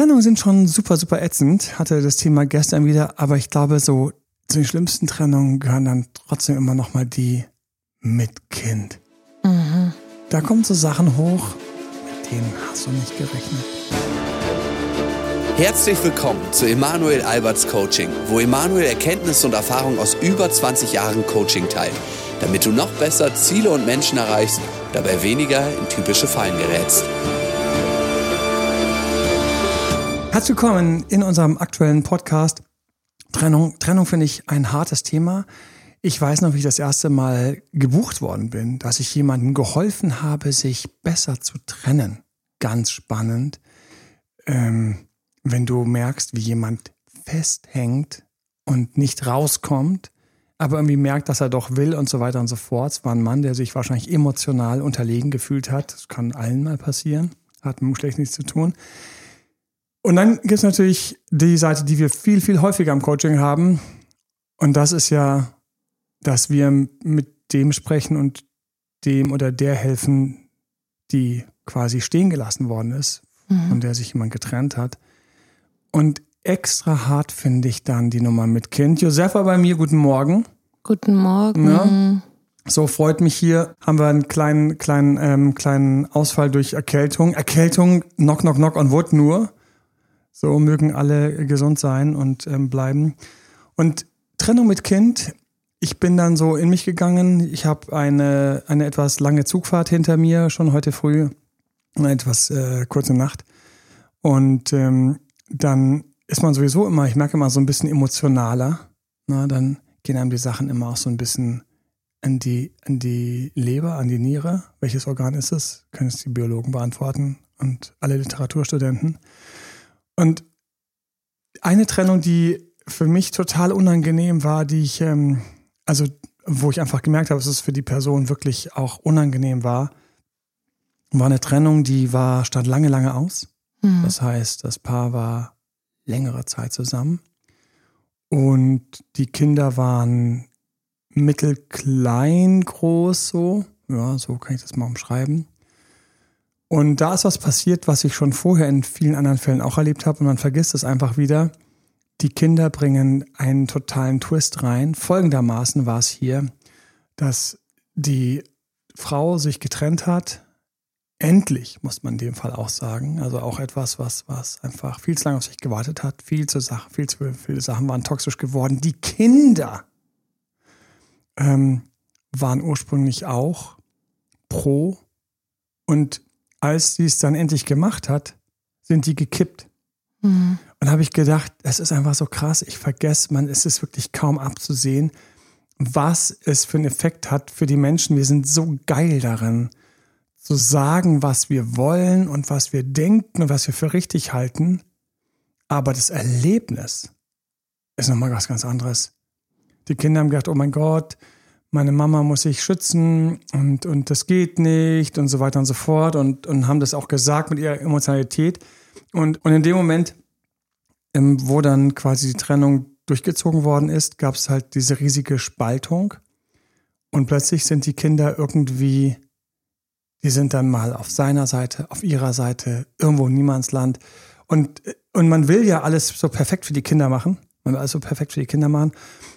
Trennungen sind schon super, super ätzend. Hatte das Thema gestern wieder, aber ich glaube, so zu den schlimmsten Trennungen gehören dann trotzdem immer noch mal die mit Kind. Mhm. Da kommen so Sachen hoch, mit denen hast du nicht gerechnet. Herzlich willkommen zu Emanuel Alberts Coaching, wo Emanuel Erkenntnisse und Erfahrung aus über 20 Jahren Coaching teilt, damit du noch besser Ziele und Menschen erreichst, dabei weniger in typische Fallen gerätst. Herzlich willkommen in unserem aktuellen Podcast. Trennung, Trennung finde ich ein hartes Thema. Ich weiß noch, wie ich das erste Mal gebucht worden bin, dass ich jemandem geholfen habe, sich besser zu trennen. Ganz spannend. Ähm, wenn du merkst, wie jemand festhängt und nicht rauskommt, aber irgendwie merkt, dass er doch will und so weiter und so fort. Es war ein Mann, der sich wahrscheinlich emotional unterlegen gefühlt hat. Das kann allen mal passieren. Hat mit dem Schlecht nichts zu tun. Und dann gibt es natürlich die Seite, die wir viel, viel häufiger im Coaching haben. Und das ist ja, dass wir mit dem sprechen und dem oder der helfen, die quasi stehen gelassen worden ist, mhm. von der sich jemand getrennt hat. Und extra hart finde ich dann die Nummer mit Kind. Josefa bei mir, guten Morgen. Guten Morgen. Ja. So freut mich hier. Haben wir einen kleinen, kleinen, ähm, kleinen Ausfall durch Erkältung. Erkältung, knock, knock, knock on wood nur. So mögen alle gesund sein und ähm, bleiben. Und Trennung mit Kind, ich bin dann so in mich gegangen. Ich habe eine, eine etwas lange Zugfahrt hinter mir, schon heute früh, eine etwas äh, kurze Nacht. Und ähm, dann ist man sowieso immer, ich merke immer so ein bisschen emotionaler. Na, dann gehen einem die Sachen immer auch so ein bisschen an die, an die Leber, an die Niere. Welches Organ ist es? Können es die Biologen beantworten und alle Literaturstudenten. Und eine Trennung, die für mich total unangenehm war, die ich, ähm, also wo ich einfach gemerkt habe, dass es für die Person wirklich auch unangenehm war, war eine Trennung, die war, stand lange, lange aus. Mhm. Das heißt, das Paar war längere Zeit zusammen und die Kinder waren mittelklein groß so. Ja, so kann ich das mal umschreiben. Und da ist was passiert, was ich schon vorher in vielen anderen Fällen auch erlebt habe und man vergisst es einfach wieder. Die Kinder bringen einen totalen Twist rein. Folgendermaßen war es hier, dass die Frau sich getrennt hat. Endlich, muss man in dem Fall auch sagen. Also auch etwas, was, was einfach viel zu lange auf sich gewartet hat. Viel zu Sachen, viel zu viele Sachen waren toxisch geworden. Die Kinder ähm, waren ursprünglich auch pro und als sie es dann endlich gemacht hat, sind die gekippt. Mhm. Und habe ich gedacht, es ist einfach so krass. Ich vergesse, man, es ist wirklich kaum abzusehen, was es für einen Effekt hat für die Menschen. Wir sind so geil darin, zu sagen, was wir wollen und was wir denken und was wir für richtig halten. Aber das Erlebnis ist nochmal was ganz anderes. Die Kinder haben gedacht, oh mein Gott, meine Mama muss sich schützen und, und das geht nicht und so weiter und so fort und, und haben das auch gesagt mit ihrer Emotionalität. Und, und in dem Moment, ähm, wo dann quasi die Trennung durchgezogen worden ist, gab es halt diese riesige Spaltung. Und plötzlich sind die Kinder irgendwie, die sind dann mal auf seiner Seite, auf ihrer Seite, irgendwo in Niemandsland. Und, und man will ja alles so perfekt für die Kinder machen. Man will alles so perfekt für die Kinder machen.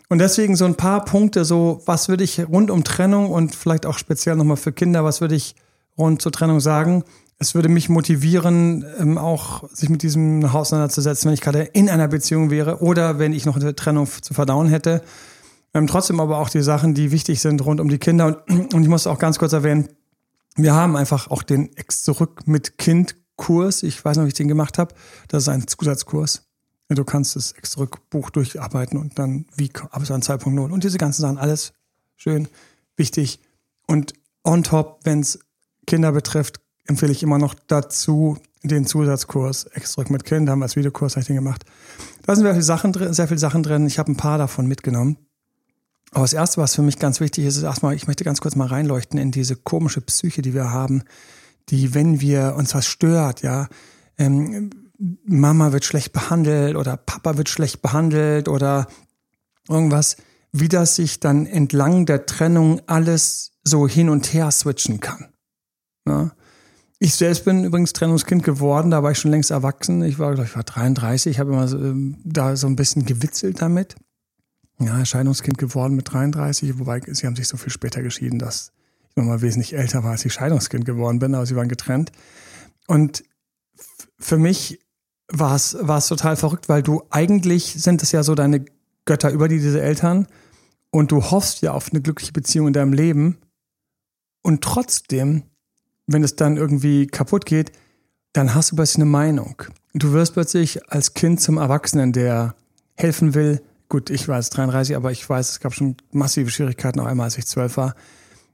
Und deswegen so ein paar Punkte, so was würde ich rund um Trennung und vielleicht auch speziell nochmal für Kinder, was würde ich rund zur Trennung sagen? Es würde mich motivieren, ähm, auch sich mit diesem auseinanderzusetzen, wenn ich gerade in einer Beziehung wäre oder wenn ich noch eine Trennung zu verdauen hätte. Ähm, trotzdem aber auch die Sachen, die wichtig sind rund um die Kinder. Und, und ich muss auch ganz kurz erwähnen, wir haben einfach auch den Ex zurück mit Kind Kurs. Ich weiß noch, wie ich den gemacht habe. Das ist ein Zusatzkurs. Du kannst das extra Buch durcharbeiten und dann wie ab an 2.0 und diese ganzen Sachen, alles schön, wichtig. Und on top, wenn es Kinder betrifft, empfehle ich immer noch dazu den Zusatzkurs extra mit Kind, haben wir als Videokurs ich den gemacht. Da sind sehr viele Sachen drin, sehr viele Sachen drin. Ich habe ein paar davon mitgenommen. Aber das erste, was für mich ganz wichtig ist, ist erstmal, ich möchte ganz kurz mal reinleuchten in diese komische Psyche, die wir haben, die, wenn wir uns was stört, ja, ähm, Mama wird schlecht behandelt oder Papa wird schlecht behandelt oder irgendwas, wie das sich dann entlang der Trennung alles so hin und her switchen kann. Ja? Ich selbst bin übrigens Trennungskind geworden, da war ich schon längst erwachsen. Ich war, ich war 33, ich habe immer so, ähm, da so ein bisschen gewitzelt damit. Ja, Scheidungskind geworden mit 33, wobei sie haben sich so viel später geschieden, dass ich nochmal wesentlich älter war, als ich Scheidungskind geworden bin, aber sie waren getrennt. Und für mich war es, total verrückt, weil du eigentlich sind es ja so deine Götter über die, diese Eltern und du hoffst ja auf eine glückliche Beziehung in deinem Leben und trotzdem, wenn es dann irgendwie kaputt geht, dann hast du plötzlich eine Meinung. Du wirst plötzlich als Kind zum Erwachsenen, der helfen will. Gut, ich war jetzt 33, aber ich weiß, es gab schon massive Schwierigkeiten, auch einmal, als ich zwölf war.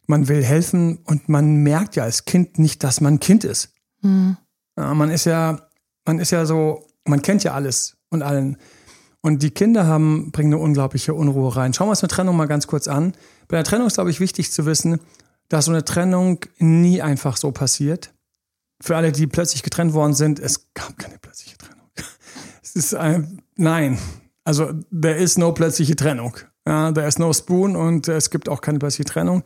Man will helfen und man merkt ja als Kind nicht, dass man Kind ist. Mhm. Ja, man ist ja, man ist ja so, man kennt ja alles und allen. Und die Kinder haben, bringen eine unglaubliche Unruhe rein. Schauen wir uns eine Trennung mal ganz kurz an. Bei der Trennung ist, glaube ich, wichtig zu wissen, dass so eine Trennung nie einfach so passiert. Für alle, die plötzlich getrennt worden sind, es gab keine plötzliche Trennung. Es ist ein, nein. Also, there is no plötzliche Trennung. Ja, there is no spoon und es gibt auch keine plötzliche Trennung.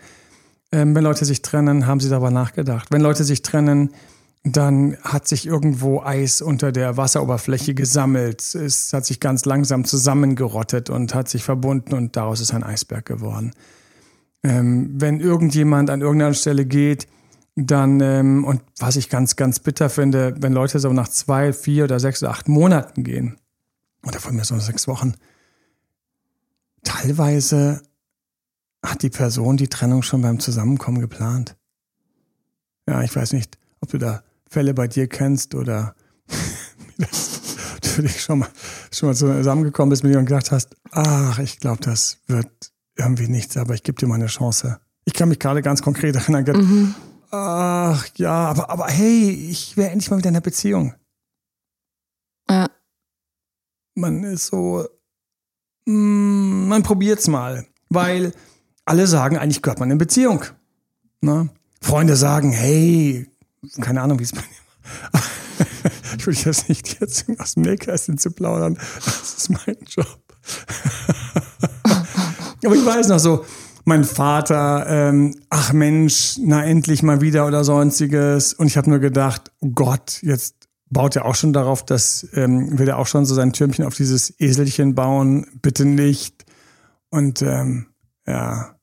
Ähm, wenn Leute sich trennen, haben sie darüber nachgedacht. Wenn Leute sich trennen, dann hat sich irgendwo Eis unter der Wasseroberfläche gesammelt. Es hat sich ganz langsam zusammengerottet und hat sich verbunden und daraus ist ein Eisberg geworden. Ähm, wenn irgendjemand an irgendeiner Stelle geht, dann, ähm, und was ich ganz, ganz bitter finde, wenn Leute so nach zwei, vier oder sechs oder acht Monaten gehen, oder von mir so sechs Wochen, teilweise hat die Person die Trennung schon beim Zusammenkommen geplant. Ja, ich weiß nicht, ob du da Fälle bei dir kennst oder du dich schon mal, schon mal zusammengekommen bist mit dir und gedacht hast, ach, ich glaube, das wird irgendwie nichts, aber ich gebe dir mal eine Chance. Ich kann mich gerade ganz konkret erinnern, mhm. ach ja, aber, aber hey, ich wäre endlich mal wieder in einer Beziehung. Ja. Man ist so, mm, man probiert's mal, weil alle sagen, eigentlich gehört man in Beziehung. Na? Ne? Freunde sagen, hey, keine Ahnung, wie es bei mir war. ich will jetzt nicht jetzt aus dem Nähkästchen zu plaudern. Das ist mein Job. Aber ich weiß noch so, mein Vater, ähm, ach Mensch, na endlich mal wieder oder sonstiges. Und ich habe nur gedacht, oh Gott, jetzt baut er auch schon darauf, dass ähm, will er auch schon so sein Türmchen auf dieses Eselchen bauen. Bitte nicht. Und ähm, ja,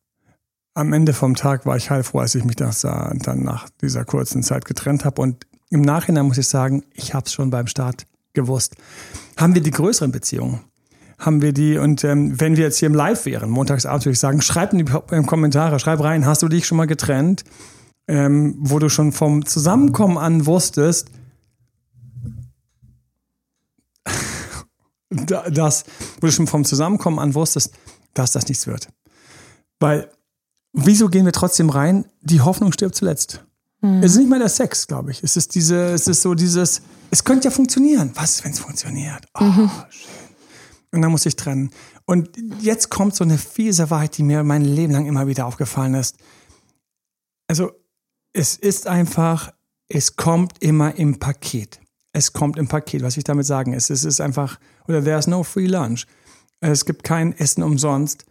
am Ende vom Tag war ich heilfroh, als ich mich das dann nach dieser kurzen Zeit getrennt habe. Und im Nachhinein muss ich sagen, ich habe es schon beim Start gewusst. Haben wir die größeren Beziehungen? Haben wir die, und ähm, wenn wir jetzt hier im Live wären, montagsabends würde ich sagen, schreib in die Kommentare, schreib rein, hast du dich schon mal getrennt, ähm, wo du schon vom Zusammenkommen an wusstest, dass, wo du schon vom Zusammenkommen an wusstest, dass das nichts wird. Weil wieso gehen wir trotzdem rein? Die Hoffnung stirbt zuletzt. Mhm. Es ist nicht mal der Sex, glaube ich. Es ist diese, es ist so dieses, es könnte ja funktionieren. Was, wenn es funktioniert? Oh, mhm. schön. Und dann muss ich trennen. Und jetzt kommt so eine fiese Wahrheit, die mir mein Leben lang immer wieder aufgefallen ist. Also, es ist einfach, es kommt immer im Paket. Es kommt im Paket. Was ich damit sagen ist, es ist einfach, oder there's no free lunch. Es gibt kein Essen umsonst.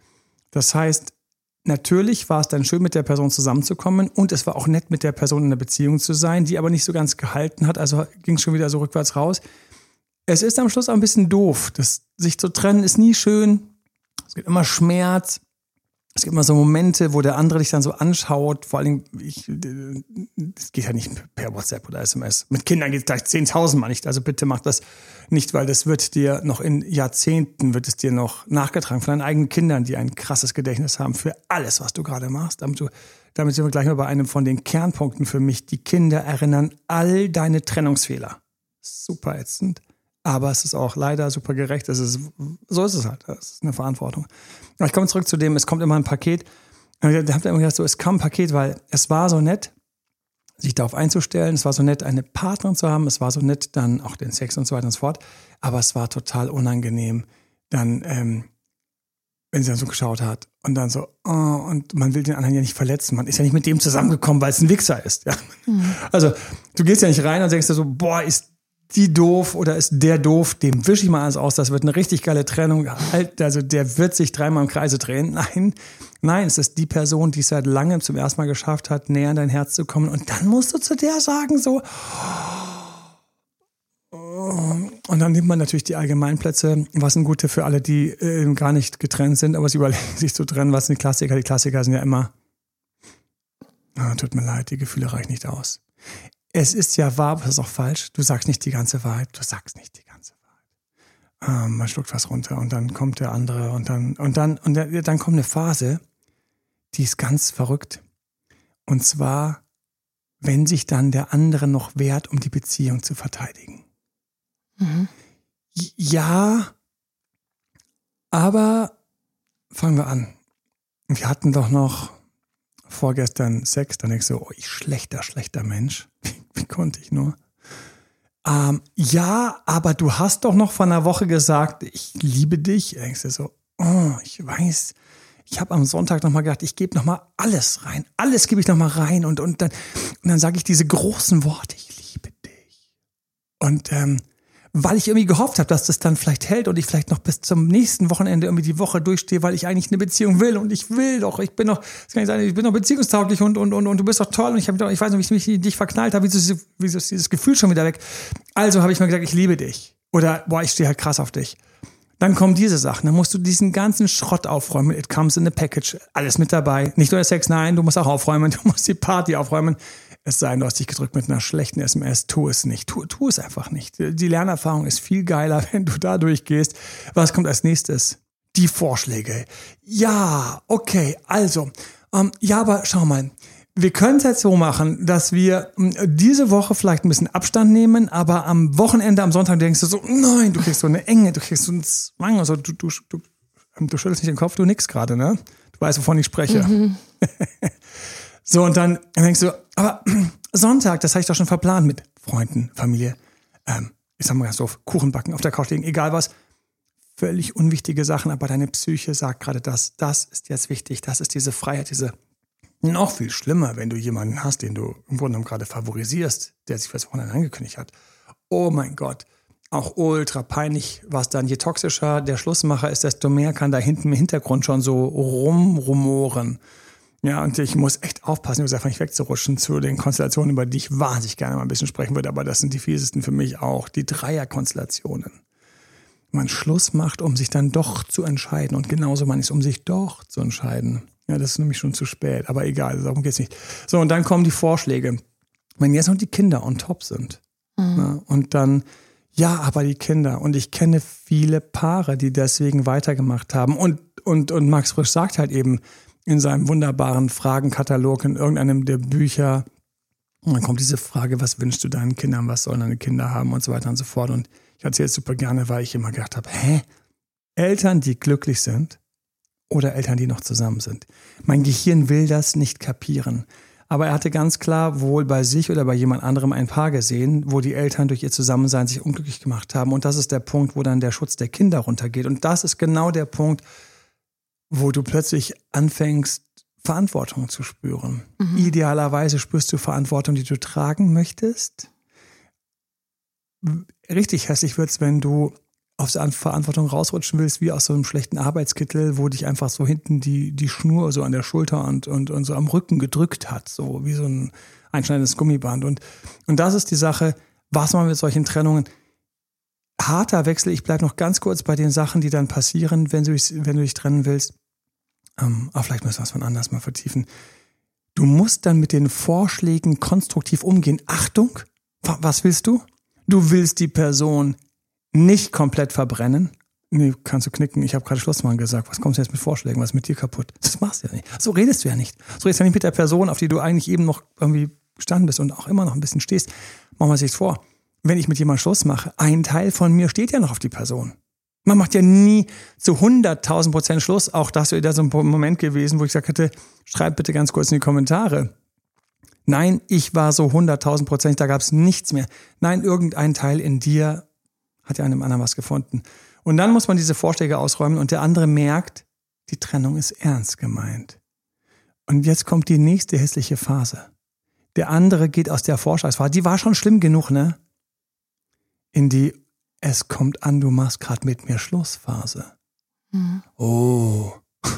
Das heißt, Natürlich war es dann schön, mit der Person zusammenzukommen und es war auch nett, mit der Person in einer Beziehung zu sein, die aber nicht so ganz gehalten hat, also ging es schon wieder so rückwärts raus. Es ist am Schluss auch ein bisschen doof. Das, sich zu trennen ist nie schön. Es gibt immer Schmerz. Es gibt immer so Momente, wo der andere dich dann so anschaut. Vor allem, ich, das geht ja nicht per WhatsApp oder SMS. Mit Kindern geht es gleich 10.000 Mal nicht. Also bitte mach das nicht, weil das wird dir noch in Jahrzehnten, wird es dir noch nachgetragen von deinen eigenen Kindern, die ein krasses Gedächtnis haben für alles, was du gerade machst. Damit, du, damit sind wir gleich mal bei einem von den Kernpunkten für mich. Die Kinder erinnern all deine Trennungsfehler. Super ätzend. Aber es ist auch leider super gerecht. Es ist, so ist es halt. Das ist eine Verantwortung. Aber ich komme zurück zu dem, es kommt immer ein Paket. Da habt ihr immer gedacht, so, es kam ein Paket, weil es war so nett, sich darauf einzustellen. Es war so nett, eine Partnerin zu haben. Es war so nett, dann auch den Sex und so weiter und so fort. Aber es war total unangenehm, dann, ähm, wenn sie dann so geschaut hat und dann so, oh, und man will den anderen ja nicht verletzen. Man ist ja nicht mit dem zusammengekommen, weil es ein Wichser ist. Ja? Mhm. Also, du gehst ja nicht rein und denkst dir so, boah, ist die doof oder ist der doof, dem wische ich mal alles aus, das wird eine richtig geile Trennung. Also der wird sich dreimal im Kreise drehen. Nein, nein, es ist die Person, die es seit langem zum ersten Mal geschafft hat, näher an dein Herz zu kommen. Und dann musst du zu der sagen, so. Und dann nimmt man natürlich die Allgemeinplätze, was ein Gute für alle, die äh, gar nicht getrennt sind, aber sie überlegen sich zu trennen, was sind die Klassiker? Die Klassiker sind ja immer, oh, tut mir leid, die Gefühle reichen nicht aus es ist ja wahr, aber das ist auch falsch. Du sagst nicht die ganze Wahrheit. Du sagst nicht die ganze Wahrheit. Ähm, man schluckt was runter und dann kommt der andere und dann, und dann, und dann kommt eine Phase, die ist ganz verrückt. Und zwar, wenn sich dann der andere noch wehrt, um die Beziehung zu verteidigen. Mhm. Ja, aber fangen wir an. Wir hatten doch noch vorgestern Sex, dann denkst du, oh, ich schlechter, schlechter Mensch. Wie konnte ich nur? Ähm, ja, aber du hast doch noch vor einer Woche gesagt, ich liebe dich. Du so, oh, ich weiß. Ich habe am Sonntag nochmal gedacht, ich gebe nochmal alles rein. Alles gebe ich nochmal rein. Und, und dann, und dann sage ich diese großen Worte, ich liebe dich. Und ähm, weil ich irgendwie gehofft habe, dass das dann vielleicht hält und ich vielleicht noch bis zum nächsten Wochenende irgendwie die Woche durchstehe, weil ich eigentlich eine Beziehung will und ich will doch, ich bin noch, das kann ich sagen, ich bin noch beziehungstauglich und, und, und, und du bist doch toll und ich, hab, ich weiß nicht, wie ich mich in dich verknallt habe, wieso wieso ist dieses Gefühl schon wieder weg? Also habe ich mir gesagt, ich liebe dich. Oder, boah, ich stehe halt krass auf dich. Dann kommen diese Sachen. Dann musst du diesen ganzen Schrott aufräumen. It comes in a package. Alles mit dabei. Nicht nur der Sex, nein, du musst auch aufräumen. Du musst die Party aufräumen. Es sei denn, du hast dich gedrückt mit einer schlechten SMS. Tu es nicht. Tu, tu es einfach nicht. Die Lernerfahrung ist viel geiler, wenn du da durchgehst. Was kommt als nächstes? Die Vorschläge. Ja, okay, also. Ähm, ja, aber schau mal. Wir können es jetzt so machen, dass wir hm, diese Woche vielleicht ein bisschen Abstand nehmen, aber am Wochenende, am Sonntag denkst du so, nein, du kriegst so eine Enge, du kriegst so einen Zwang, also du, du, du, du schüttelst nicht den Kopf, du nix gerade, ne? Du weißt, wovon ich spreche. Mhm. So, und dann denkst du, aber Sonntag, das habe ich doch schon verplant mit Freunden, Familie. Ähm, ich sag mal ganz doof, Kuchen backen, auf der Couch liegen, egal was. Völlig unwichtige Sachen, aber deine Psyche sagt gerade das, das ist jetzt wichtig, das ist diese Freiheit, diese noch viel schlimmer, wenn du jemanden hast, den du im Grunde genommen gerade favorisierst, der sich fürs Wochenende angekündigt hat. Oh mein Gott, auch ultra peinlich, was dann je toxischer der Schlussmacher ist, desto mehr kann da hinten im Hintergrund schon so rumrumoren. Ja, und ich muss echt aufpassen, ich muss einfach nicht wegzurutschen zu den Konstellationen, über die ich wahnsinnig gerne mal ein bisschen sprechen würde, aber das sind die fiesesten für mich auch, die Dreierkonstellationen. Man Schluss macht, um sich dann doch zu entscheiden und genauso man ist, um sich doch zu entscheiden. Ja, das ist nämlich schon zu spät, aber egal, darum geht's nicht. So, und dann kommen die Vorschläge. Wenn jetzt noch die Kinder on top sind mhm. ja, und dann ja, aber die Kinder. Und ich kenne viele Paare, die deswegen weitergemacht haben. Und, und, und Max Frisch sagt halt eben, in seinem wunderbaren Fragenkatalog in irgendeinem der Bücher. Und dann kommt diese Frage, was wünschst du deinen Kindern, was sollen deine Kinder haben und so weiter und so fort. Und ich erzähle es super gerne, weil ich immer gedacht habe, hä? Eltern, die glücklich sind oder Eltern, die noch zusammen sind. Mein Gehirn will das nicht kapieren. Aber er hatte ganz klar wohl bei sich oder bei jemand anderem ein Paar gesehen, wo die Eltern durch ihr Zusammensein sich unglücklich gemacht haben. Und das ist der Punkt, wo dann der Schutz der Kinder runtergeht. Und das ist genau der Punkt, wo du plötzlich anfängst, Verantwortung zu spüren. Mhm. Idealerweise spürst du Verantwortung, die du tragen möchtest. Richtig hässlich wird's, wenn du aus der Verantwortung rausrutschen willst, wie aus so einem schlechten Arbeitskittel, wo dich einfach so hinten die, die Schnur so an der Schulter und, und, und so am Rücken gedrückt hat, so wie so ein einschneidendes Gummiband. Und, und das ist die Sache, was man mit solchen Trennungen, harter Wechsel, ich bleibe noch ganz kurz bei den Sachen, die dann passieren, wenn du dich, wenn du dich trennen willst. Ähm, aber vielleicht müssen wir es von anders mal vertiefen. Du musst dann mit den Vorschlägen konstruktiv umgehen. Achtung, was willst du? Du willst die Person nicht komplett verbrennen. Nee, kannst du knicken. Ich habe gerade Schlussmann gesagt. Was kommst du jetzt mit Vorschlägen? Was ist mit dir kaputt? Das machst du ja nicht. So redest du ja nicht. So redest du ja nicht mit der Person, auf die du eigentlich eben noch irgendwie gestanden bist und auch immer noch ein bisschen stehst. Machen wir sich vor. Wenn ich mit jemandem Schluss mache, ein Teil von mir steht ja noch auf die Person. Man macht ja nie zu 100.000 Prozent Schluss. Auch das wäre da so ein Moment gewesen, wo ich gesagt hätte, schreibt bitte ganz kurz in die Kommentare. Nein, ich war so 100.000 Prozent, da gab es nichts mehr. Nein, irgendein Teil in dir hat ja einem anderen was gefunden. Und dann muss man diese Vorschläge ausräumen und der andere merkt, die Trennung ist ernst gemeint. Und jetzt kommt die nächste hässliche Phase. Der andere geht aus der Vorschlagsphase, die war schon schlimm genug, ne? in die Es kommt an, du machst gerade mit mir Schlussphase. Mhm. Oh,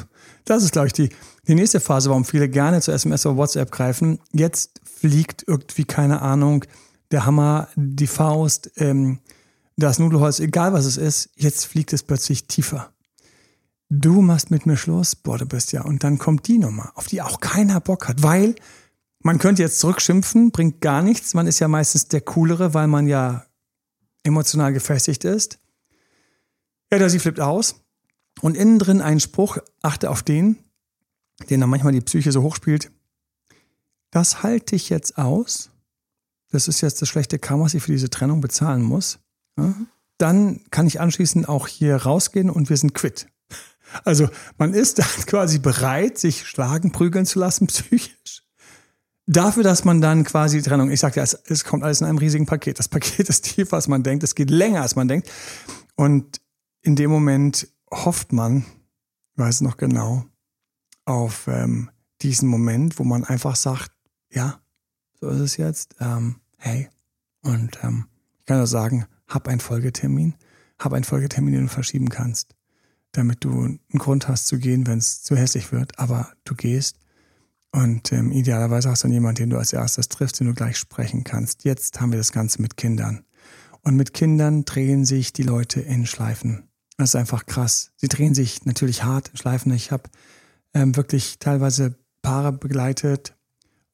das ist, glaube ich, die, die nächste Phase, warum viele gerne zu SMS oder WhatsApp greifen. Jetzt fliegt irgendwie, keine Ahnung, der Hammer, die Faust, ähm, das Nudelholz, egal was es ist, jetzt fliegt es plötzlich tiefer. Du machst mit mir Schluss, boah, du bist ja. Und dann kommt die Nummer, auf die auch keiner Bock hat, weil man könnte jetzt zurückschimpfen, bringt gar nichts. Man ist ja meistens der Coolere, weil man ja emotional gefestigt ist. Ja, da sie flippt aus. Und innen drin ein Spruch, achte auf den, den dann manchmal die Psyche so hochspielt. Das halte ich jetzt aus. Das ist jetzt das schlechte Karma, was ich für diese Trennung bezahlen muss. Ja? Dann kann ich anschließend auch hier rausgehen und wir sind quitt. Also man ist dann quasi bereit, sich schlagen, prügeln zu lassen, psychisch. Dafür, dass man dann quasi die Trennung, ich sage ja, es, es kommt alles in einem riesigen Paket. Das Paket ist tiefer, als man denkt. Es geht länger, als man denkt. Und in dem Moment hofft man, weiß noch genau, auf ähm, diesen Moment, wo man einfach sagt, ja, so ist es jetzt. Ähm, hey, und ähm, ich kann nur sagen, hab einen Folgetermin, hab einen Folgetermin, den du verschieben kannst, damit du einen Grund hast zu gehen, wenn es zu hässlich wird, aber du gehst. Und ähm, idealerweise hast du dann jemanden, den du als erstes triffst, den du gleich sprechen kannst. Jetzt haben wir das Ganze mit Kindern. Und mit Kindern drehen sich die Leute in Schleifen. Das ist einfach krass. Sie drehen sich natürlich hart in Schleifen. Ich habe ähm, wirklich teilweise Paare begleitet,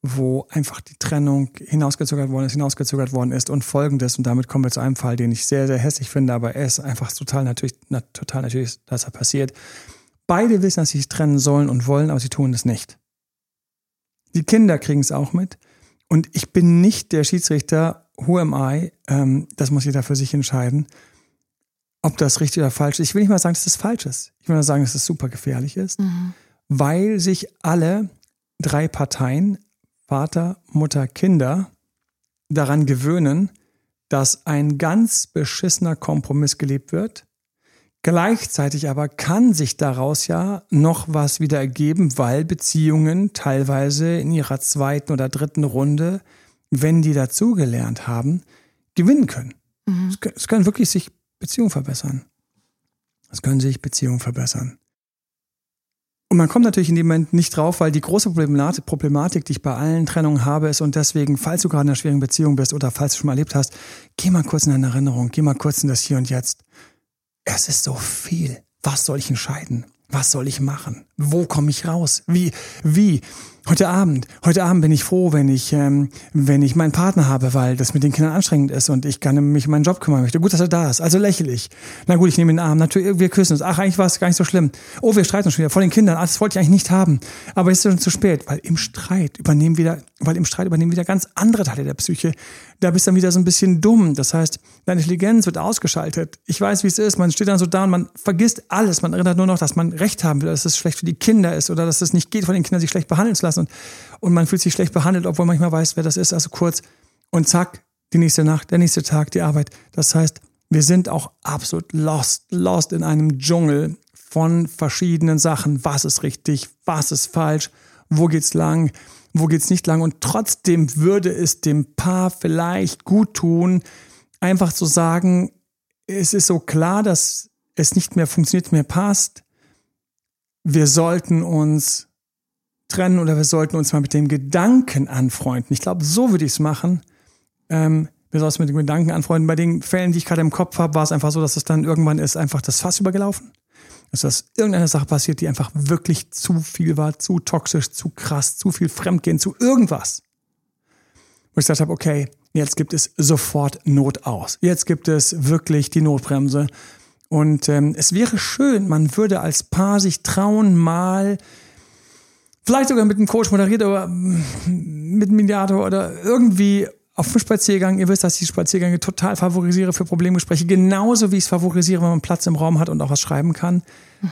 wo einfach die Trennung hinausgezögert worden ist, hinausgezögert worden ist und folgendes. Und damit kommen wir zu einem Fall, den ich sehr, sehr hässlich finde, aber er ist einfach total natürlich, na, total natürlich, dass er passiert. Beide wissen, dass sie sich trennen sollen und wollen, aber sie tun es nicht. Die Kinder kriegen es auch mit. Und ich bin nicht der Schiedsrichter, who am I? Ähm, das muss jeder für sich entscheiden ob das richtig oder falsch ist. Ich will nicht mal sagen, dass das falsch ist. Ich will nur sagen, dass es das super gefährlich ist, mhm. weil sich alle drei Parteien, Vater, Mutter, Kinder, daran gewöhnen, dass ein ganz beschissener Kompromiss gelebt wird. Gleichzeitig aber kann sich daraus ja noch was wieder ergeben, weil Beziehungen teilweise in ihrer zweiten oder dritten Runde, wenn die dazugelernt haben, gewinnen können. Mhm. Es können wirklich sich Beziehungen verbessern. Es können sich Beziehungen verbessern. Und man kommt natürlich in dem Moment nicht drauf, weil die große Problematik, die ich bei allen Trennungen habe, ist und deswegen, falls du gerade in einer schwierigen Beziehung bist oder falls du schon mal erlebt hast, geh mal kurz in deine Erinnerung, geh mal kurz in das Hier und Jetzt. Es ist so viel. Was soll ich entscheiden? Was soll ich machen? Wo komme ich raus? Wie? Wie? Heute Abend, heute Abend bin ich froh, wenn ich, ähm, wenn ich meinen Partner habe, weil das mit den Kindern anstrengend ist und ich kann mich um meinen Job kümmern möchte. Gut, dass er da ist. Also lächle ich. Na gut, ich nehme den Arm. Natürlich, wir küssen uns. Ach, eigentlich war es gar nicht so schlimm. Oh, wir streiten uns schon wieder vor den Kindern. Ach, das wollte ich eigentlich nicht haben. Aber es ist schon zu spät, weil im Streit übernehmen wieder, weil im Streit übernehmen wieder ganz andere Teile der Psyche. Da bist du dann wieder so ein bisschen dumm. Das heißt, deine Intelligenz wird ausgeschaltet. Ich weiß, wie es ist. Man steht dann so da und man vergisst alles. Man erinnert nur noch, dass man Recht haben will, dass es schlecht für die Kinder ist oder dass es nicht geht, von den Kindern sich schlecht behandeln zu lassen und, und man fühlt sich schlecht behandelt, obwohl man manchmal weiß, wer das ist. Also kurz und zack, die nächste Nacht, der nächste Tag, die Arbeit. Das heißt, wir sind auch absolut lost, lost in einem Dschungel von verschiedenen Sachen. Was ist richtig? Was ist falsch? Wo geht's lang? Wo geht's nicht lang? Und trotzdem würde es dem Paar vielleicht gut tun, einfach zu sagen, es ist so klar, dass es nicht mehr funktioniert, mehr passt. Wir sollten uns trennen oder wir sollten uns mal mit dem Gedanken anfreunden. Ich glaube, so würde ich es machen. Ähm, wir sollten uns mit dem Gedanken anfreunden. Bei den Fällen, die ich gerade im Kopf habe, war es einfach so, dass es dann irgendwann ist einfach das Fass übergelaufen. Dass das irgendeine Sache passiert, die einfach wirklich zu viel war, zu toxisch, zu krass, zu viel Fremdgehen, zu irgendwas. Wo ich gesagt habe, okay, jetzt gibt es sofort Not aus. Jetzt gibt es wirklich die Notbremse. Und ähm, es wäre schön, man würde als Paar sich trauen, mal vielleicht sogar mit einem Coach moderiert oder mm, mit einem Mediator oder irgendwie auf dem Spaziergang. Ihr wisst, dass ich die Spaziergänge total favorisiere für Problemgespräche, genauso wie ich es favorisiere, wenn man Platz im Raum hat und auch was schreiben kann.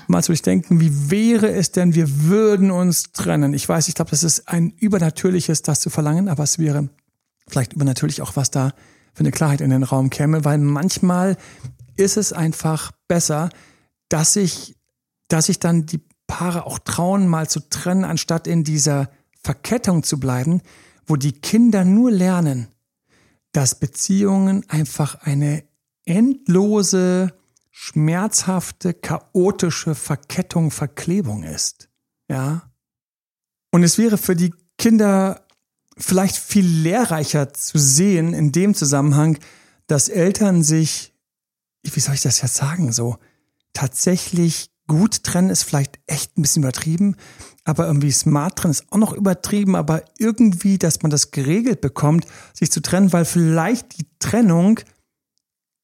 Mal zu durchdenken, wie wäre es denn, wir würden uns trennen. Ich weiß, ich glaube, das ist ein übernatürliches, das zu verlangen, aber es wäre vielleicht übernatürlich auch, was da für eine Klarheit in den Raum käme, weil manchmal ist es einfach besser, dass ich, dass ich dann die Paare auch trauen, mal zu trennen, anstatt in dieser Verkettung zu bleiben, wo die Kinder nur lernen, dass Beziehungen einfach eine endlose, schmerzhafte, chaotische Verkettung, Verklebung ist. Ja. Und es wäre für die Kinder vielleicht viel lehrreicher zu sehen in dem Zusammenhang, dass Eltern sich, wie soll ich das jetzt sagen, so tatsächlich gut trennen ist vielleicht echt ein bisschen übertrieben, aber irgendwie smart trennen ist auch noch übertrieben, aber irgendwie, dass man das geregelt bekommt, sich zu trennen, weil vielleicht die Trennung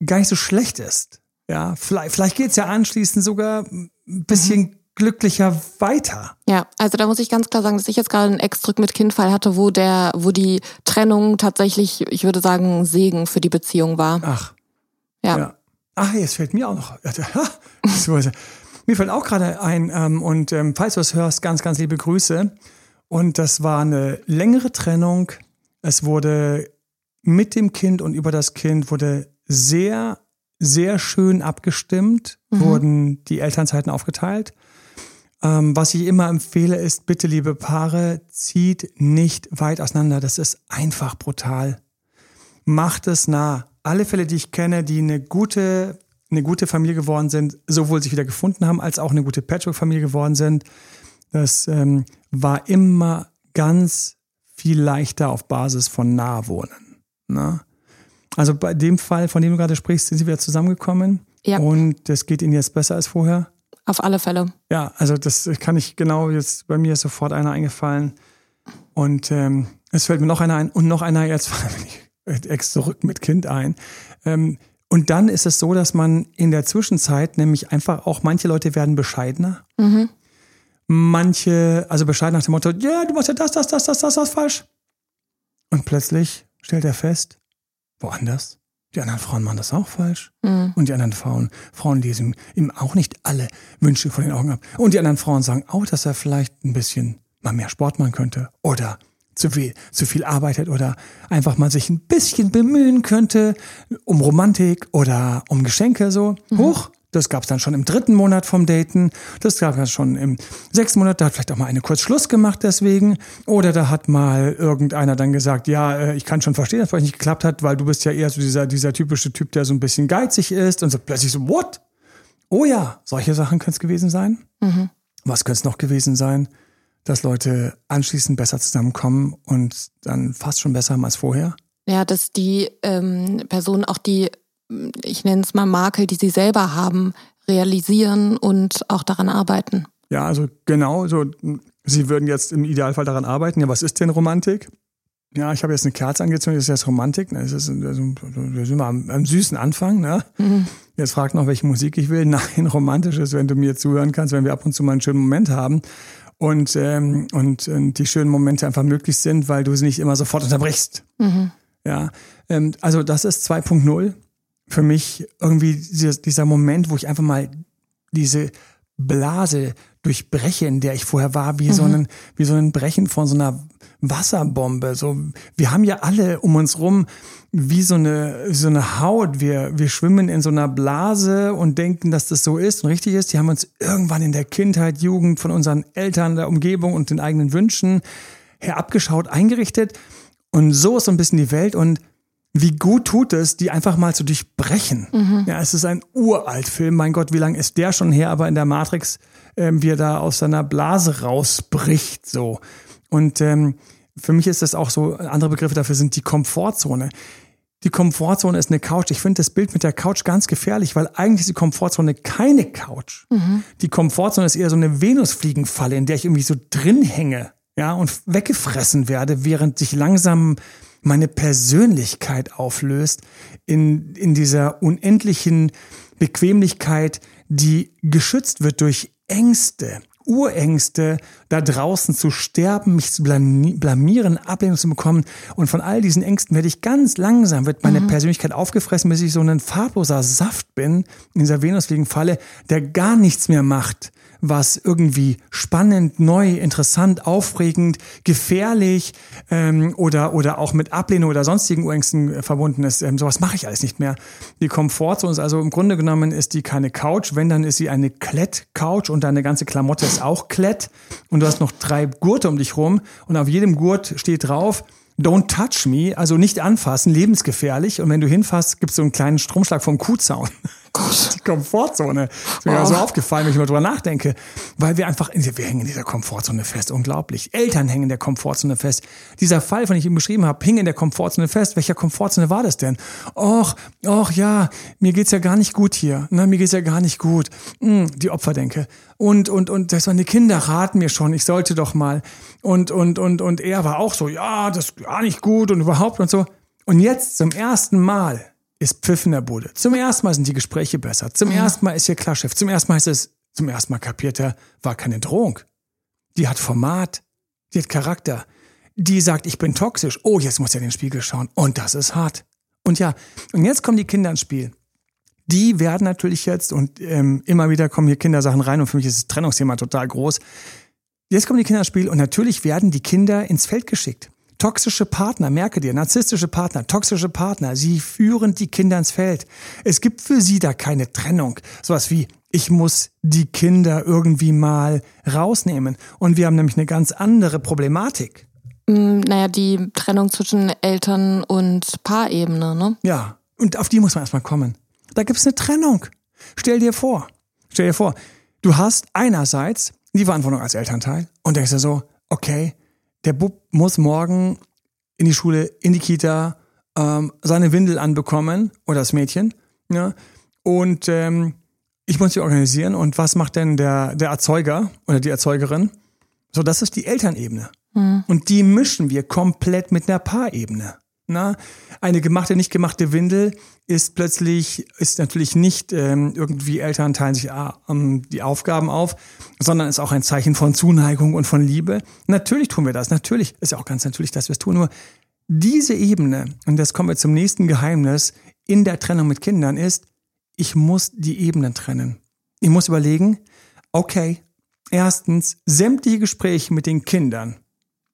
gar nicht so schlecht ist. Ja, vielleicht, vielleicht geht es ja anschließend sogar ein bisschen mhm. glücklicher weiter. Ja, also da muss ich ganz klar sagen, dass ich jetzt gerade einen Ex-Drück mit Kindfall hatte, wo der, wo die Trennung tatsächlich, ich würde sagen, Segen für die Beziehung war. Ach. Ja. ja. Ach, jetzt fällt mir auch noch. Mir fällt auch gerade ein, ähm, und ähm, falls du es hörst, ganz, ganz liebe Grüße. Und das war eine längere Trennung. Es wurde mit dem Kind und über das Kind wurde sehr, sehr schön abgestimmt, mhm. wurden die Elternzeiten aufgeteilt. Ähm, was ich immer empfehle, ist, bitte, liebe Paare, zieht nicht weit auseinander. Das ist einfach brutal. Macht es nah. Alle Fälle, die ich kenne, die eine gute eine gute Familie geworden sind, sowohl sich wieder gefunden haben, als auch eine gute Patchwork-Familie geworden sind. Das ähm, war immer ganz viel leichter auf Basis von Nahwohnen. Ne? Also bei dem Fall, von dem du gerade sprichst, sind sie wieder zusammengekommen. Ja. Und das geht ihnen jetzt besser als vorher. Auf alle Fälle. Ja, also das kann ich genau jetzt, bei mir ist sofort einer eingefallen. Und ähm, es fällt mir noch einer ein und noch einer jetzt ex zurück mit Kind ein. Ähm, und dann ist es so, dass man in der Zwischenzeit nämlich einfach auch, manche Leute werden bescheidener. Mhm. Manche, also bescheiden nach dem Motto, ja, yeah, du machst ja das, das, das, das, das, das falsch. Und plötzlich stellt er fest, woanders, die anderen Frauen machen das auch falsch. Mhm. Und die anderen Frauen, Frauen lesen ihm auch nicht alle Wünsche von den Augen ab. Und die anderen Frauen sagen auch, dass er vielleicht ein bisschen mal mehr Sport machen könnte. Oder zu viel, zu viel arbeitet oder einfach mal sich ein bisschen bemühen könnte um Romantik oder um Geschenke so. Mhm. Hoch, das gab es dann schon im dritten Monat vom Daten. Das gab es schon im sechsten Monat. Da hat vielleicht auch mal eine kurz Schluss gemacht deswegen. Oder da hat mal irgendeiner dann gesagt, ja, äh, ich kann schon verstehen, dass es nicht geklappt hat, weil du bist ja eher so dieser, dieser typische Typ, der so ein bisschen geizig ist. Und so plötzlich so, what? Oh ja, solche Sachen können es gewesen sein. Mhm. Was könnte es noch gewesen sein? Dass Leute anschließend besser zusammenkommen und dann fast schon besser haben als vorher? Ja, dass die ähm, Personen auch die, ich nenne es mal Makel, die sie selber haben, realisieren und auch daran arbeiten. Ja, also genau, so Sie würden jetzt im Idealfall daran arbeiten. Ja, was ist denn Romantik? Ja, ich habe jetzt eine Kerze angezündet, das ist jetzt Romantik. Ne? Das ist, das sind wir am, am süßen Anfang. Ne? Mhm. Jetzt fragt noch, welche Musik ich will. Nein, romantisch ist, wenn du mir zuhören kannst, wenn wir ab und zu mal einen schönen Moment haben und, ähm, und, und die schönen Momente einfach möglich sind, weil du sie nicht immer sofort unterbrichst. Mhm. Ja, ähm, also das ist 2.0 für mich irgendwie dieser, dieser Moment, wo ich einfach mal diese Blase durchbreche, in der ich vorher war, wie mhm. so ein wie so ein Brechen von so einer Wasserbombe. So, wir haben ja alle um uns rum wie so eine, so eine Haut. Wir, wir schwimmen in so einer Blase und denken, dass das so ist und richtig ist. Die haben uns irgendwann in der Kindheit, Jugend von unseren Eltern, der Umgebung und den eigenen Wünschen herabgeschaut, eingerichtet. Und so ist so ein bisschen die Welt und wie gut tut es, die einfach mal zu durchbrechen. Mhm. Ja, es ist ein uralt Film. Mein Gott, wie lange ist der schon her? Aber in der Matrix, ähm, wie er da aus seiner Blase rausbricht, so. Und ähm, für mich ist das auch so, andere Begriffe dafür sind die Komfortzone. Die Komfortzone ist eine Couch. Ich finde das Bild mit der Couch ganz gefährlich, weil eigentlich ist die Komfortzone keine Couch. Mhm. Die Komfortzone ist eher so eine Venusfliegenfalle, in der ich irgendwie so drin hänge, ja, und weggefressen werde, während sich langsam meine Persönlichkeit auflöst in, in dieser unendlichen Bequemlichkeit, die geschützt wird durch Ängste, Urängste, da draußen zu sterben, mich zu blamieren, Ablehnung zu bekommen. Und von all diesen Ängsten werde ich ganz langsam, wird meine mhm. Persönlichkeit aufgefressen, bis ich so ein farbloser Saft bin, in dieser Venusfliegenfalle, der gar nichts mehr macht, was irgendwie spannend, neu, interessant, aufregend, gefährlich ähm, oder, oder auch mit Ablehnung oder sonstigen Urängsten äh, verbunden ist. Ähm, sowas mache ich alles nicht mehr. Die Komfortzone ist also im Grunde genommen ist die keine Couch. Wenn, dann ist sie eine Klett-Couch und deine ganze Klamotte ist auch Klett. Und du hast noch drei Gurte um dich rum und auf jedem Gurt steht drauf, Don't touch me, also nicht anfassen, lebensgefährlich. Und wenn du hinfasst, gibt es so einen kleinen Stromschlag vom Kuhzaun. Die Komfortzone. Ist mir oh. so aufgefallen, wenn ich mal drüber nachdenke. Weil wir einfach, in, wir hängen in dieser Komfortzone fest. Unglaublich. Eltern hängen in der Komfortzone fest. Dieser Fall, von dem ich ihm beschrieben habe, hing in der Komfortzone fest. Welcher Komfortzone war das denn? Och, och, ja, mir geht's ja gar nicht gut hier. Na, mir geht's ja gar nicht gut. Hm, die Opferdenke. Und, und, und, das waren die Kinder raten mir schon, ich sollte doch mal. Und, und, und, und er war auch so, ja, das ist gar nicht gut und überhaupt und so. Und jetzt zum ersten Mal ist Pfiff in der Bude. Zum ersten Mal sind die Gespräche besser. Zum ja. ersten Mal ist hier Klarchef. Zum ersten Mal ist es, zum ersten Mal kapiert er, war keine Drohung. Die hat Format. Die hat Charakter. Die sagt, ich bin toxisch. Oh, jetzt muss er in den Spiegel schauen. Und das ist hart. Und ja, und jetzt kommen die Kinder ins Spiel. Die werden natürlich jetzt, und ähm, immer wieder kommen hier Kindersachen rein, und für mich ist das Trennungsthema total groß. Jetzt kommen die Kinder ins Spiel und natürlich werden die Kinder ins Feld geschickt. Toxische Partner, merke dir, narzisstische Partner, toxische Partner, sie führen die Kinder ins Feld. Es gibt für sie da keine Trennung. Sowas wie, ich muss die Kinder irgendwie mal rausnehmen. Und wir haben nämlich eine ganz andere Problematik. Mm, naja, die Trennung zwischen Eltern und Paarebene, ne? Ja, und auf die muss man erstmal kommen. Da gibt es eine Trennung. Stell dir vor, stell dir vor, du hast einerseits die Verantwortung als Elternteil und denkst dir so, okay, der Bub muss morgen in die Schule, in die Kita, ähm, seine Windel anbekommen oder das Mädchen. Ja? Und ähm, ich muss sie organisieren. Und was macht denn der, der Erzeuger oder die Erzeugerin? So, das ist die Elternebene. Mhm. Und die mischen wir komplett mit einer Paarebene. Na, eine gemachte, nicht gemachte Windel ist plötzlich, ist natürlich nicht ähm, irgendwie Eltern teilen sich ähm, die Aufgaben auf, sondern ist auch ein Zeichen von Zuneigung und von Liebe. Natürlich tun wir das, natürlich ist ja auch ganz natürlich, dass wir es tun. Nur diese Ebene, und das kommen wir zum nächsten Geheimnis in der Trennung mit Kindern, ist, ich muss die Ebenen trennen. Ich muss überlegen, okay, erstens, sämtliche Gespräche mit den Kindern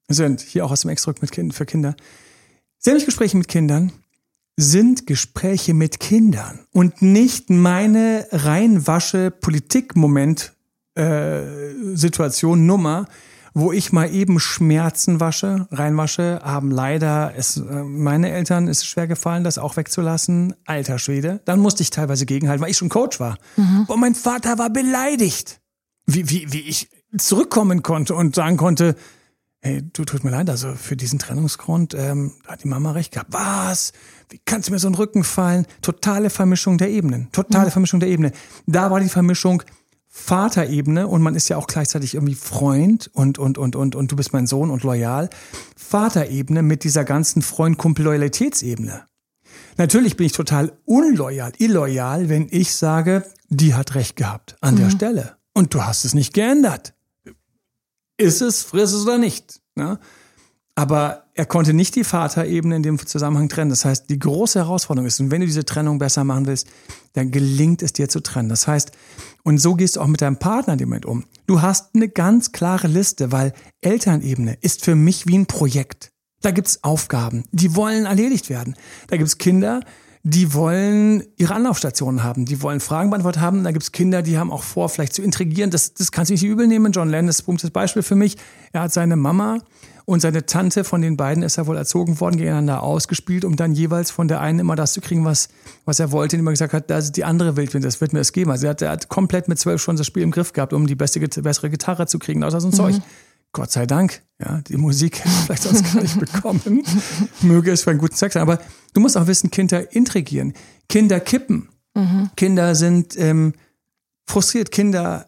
sind hier auch aus dem Extrakt mit Kind, für Kinder Sämtliche Gespräche mit Kindern sind Gespräche mit Kindern und nicht meine reinwasche Politikmoment äh, Situation Nummer, wo ich mal eben Schmerzen wasche, reinwasche, haben leider es äh, meine Eltern ist es schwer gefallen, das auch wegzulassen. Alter Schwede, dann musste ich teilweise gegenhalten, weil ich schon Coach war. Mhm. Und mein Vater war beleidigt, wie wie wie ich zurückkommen konnte und sagen konnte, hey, du tut mir leid, also für diesen Trennungsgrund ähm, hat die Mama recht gehabt. Was? Wie kannst du mir so einen Rücken fallen? Totale Vermischung der Ebenen. Totale mhm. Vermischung der Ebene. Da war die Vermischung Vaterebene und man ist ja auch gleichzeitig irgendwie Freund und, und, und, und, und du bist mein Sohn und loyal. Vaterebene mit dieser ganzen Freund-Kumpel-Loyalitätsebene. Natürlich bin ich total unloyal, illoyal, wenn ich sage, die hat recht gehabt an mhm. der Stelle. Und du hast es nicht geändert ist es, friss es oder nicht. Ne? Aber er konnte nicht die Vaterebene in dem Zusammenhang trennen. Das heißt, die große Herausforderung ist, und wenn du diese Trennung besser machen willst, dann gelingt es dir zu trennen. Das heißt, und so gehst du auch mit deinem Partner in dem Moment um. Du hast eine ganz klare Liste, weil Elternebene ist für mich wie ein Projekt. Da gibt's Aufgaben, die wollen erledigt werden. Da gibt's Kinder, die wollen ihre Anlaufstationen haben, die wollen Fragen beantwortet haben. Da gibt's Kinder, die haben auch vor, vielleicht zu intrigieren. Das, das kannst du nicht übel nehmen. John Lennon ist ein berühmtes Beispiel für mich. Er hat seine Mama und seine Tante, von den beiden ist er wohl erzogen worden, gegeneinander ausgespielt, um dann jeweils von der einen immer das zu kriegen, was, was er wollte, indem er gesagt hat, das ist die andere Wildwind, das wird mir das geben. Also er hat, er hat komplett mit zwölf schon das Spiel im Griff gehabt, um die beste, bessere Gitarre zu kriegen, außer so ein mhm. Zeug. Gott sei Dank, ja, die Musik vielleicht sonst gar nicht bekommen. Möge es für einen guten Zweck sein. Aber du musst auch wissen, Kinder intrigieren, Kinder kippen, mhm. Kinder sind ähm, frustriert, Kinder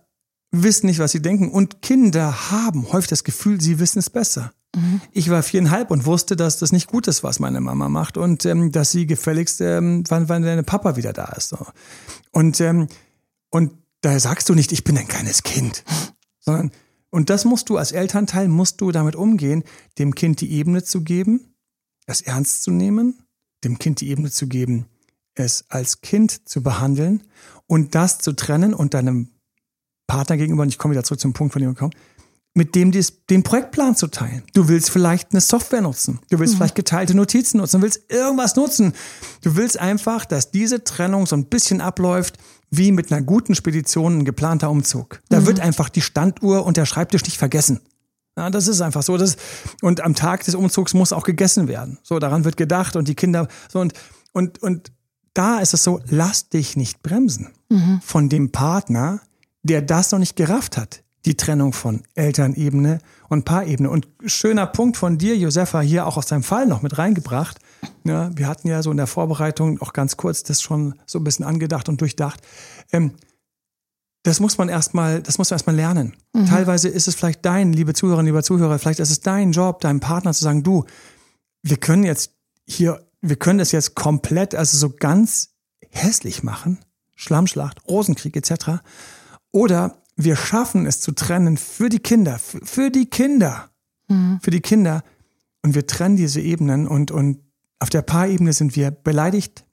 wissen nicht, was sie denken und Kinder haben häufig das Gefühl, sie wissen es besser. Mhm. Ich war viereinhalb und wusste, dass das nicht gut ist, was meine Mama macht und ähm, dass sie gefälligst, ähm, wann, wann deine Papa wieder da ist. So. Und, ähm, und da sagst du nicht, ich bin ein kleines Kind, sondern und das musst du als Elternteil, musst du damit umgehen, dem Kind die Ebene zu geben, es ernst zu nehmen, dem Kind die Ebene zu geben, es als Kind zu behandeln und das zu trennen und deinem Partner gegenüber, und ich komme wieder zurück zum Punkt, von dem wir kommen, mit dem dies, den Projektplan zu teilen. Du willst vielleicht eine Software nutzen. Du willst mhm. vielleicht geteilte Notizen nutzen. Du willst irgendwas nutzen. Du willst einfach, dass diese Trennung so ein bisschen abläuft, wie mit einer guten Spedition ein geplanter Umzug. Da mhm. wird einfach die Standuhr und der Schreibtisch nicht vergessen. Ja, das ist einfach so. Das, und am Tag des Umzugs muss auch gegessen werden. So, daran wird gedacht und die Kinder, so und, und, und da ist es so, lass dich nicht bremsen mhm. von dem Partner, der das noch nicht gerafft hat. Die Trennung von Elternebene und Paarebene. Und schöner Punkt von dir, Josefa, hier auch aus deinem Fall noch mit reingebracht. Ja, wir hatten ja so in der Vorbereitung auch ganz kurz das schon so ein bisschen angedacht und durchdacht. Ähm, das muss man erstmal, das muss man erstmal lernen. Mhm. Teilweise ist es vielleicht dein, liebe Zuhörerinnen, lieber Zuhörer, vielleicht ist es dein Job, deinem Partner zu sagen, du, wir können jetzt hier, wir können das jetzt komplett, also so ganz hässlich machen, Schlammschlacht, Rosenkrieg etc. Oder wir schaffen es zu trennen für die Kinder, für die Kinder, mhm. für die Kinder. Und wir trennen diese Ebenen und, und auf der Paarebene sind wir beleidigt,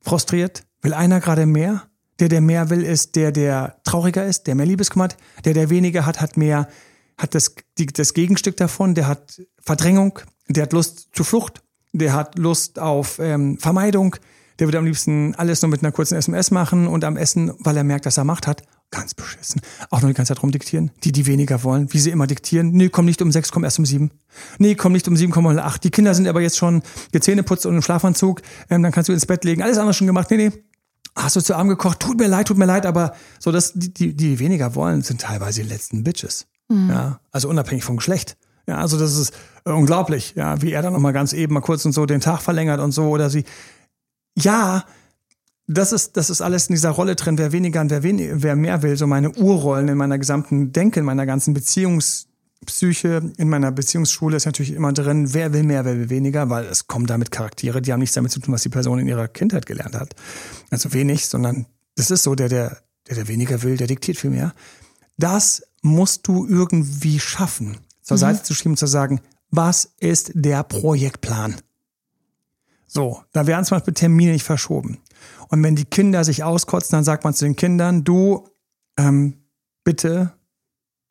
frustriert, will einer gerade mehr der, der mehr will, ist der, der trauriger ist, der mehr Liebeskummer hat. Der, der weniger hat, hat mehr, hat das, die, das Gegenstück davon. Der hat Verdrängung, der hat Lust zur Flucht, der hat Lust auf ähm, Vermeidung. Der würde am liebsten alles nur mit einer kurzen SMS machen und am Essen, weil er merkt, dass er Macht hat, ganz beschissen. Auch nur die ganze Zeit rumdiktieren. Die, die weniger wollen, wie sie immer diktieren. Nee, komm nicht um sechs, komm erst um sieben. Nee, komm nicht um sieben, komm um acht. Die Kinder sind aber jetzt schon gezähneputzt und im Schlafanzug. Ähm, dann kannst du ins Bett legen. Alles andere schon gemacht. Nee, nee, hast du zu Abend gekocht, tut mir leid, tut mir leid, aber so, dass die, die, die weniger wollen, sind teilweise die letzten Bitches. Mhm. Ja, also unabhängig vom Geschlecht. Ja, also das ist unglaublich, ja, wie er dann nochmal ganz eben mal kurz und so den Tag verlängert und so oder sie. Ja, das ist, das ist alles in dieser Rolle drin, wer weniger und wer, wenig, wer mehr will, so meine Urrollen in meiner gesamten Denke, in meiner ganzen Beziehungs- Psyche in meiner Beziehungsschule ist natürlich immer drin, wer will mehr, wer will weniger, weil es kommen damit Charaktere, die haben nichts damit zu tun, was die Person in ihrer Kindheit gelernt hat. Also wenig, sondern das ist so, der, der, der, der weniger will, der diktiert viel mehr. Das musst du irgendwie schaffen, zur mhm. Seite zu schieben, zu sagen, was ist der Projektplan? So, da werden zum Beispiel Termine nicht verschoben. Und wenn die Kinder sich auskotzen, dann sagt man zu den Kindern, du, ähm, bitte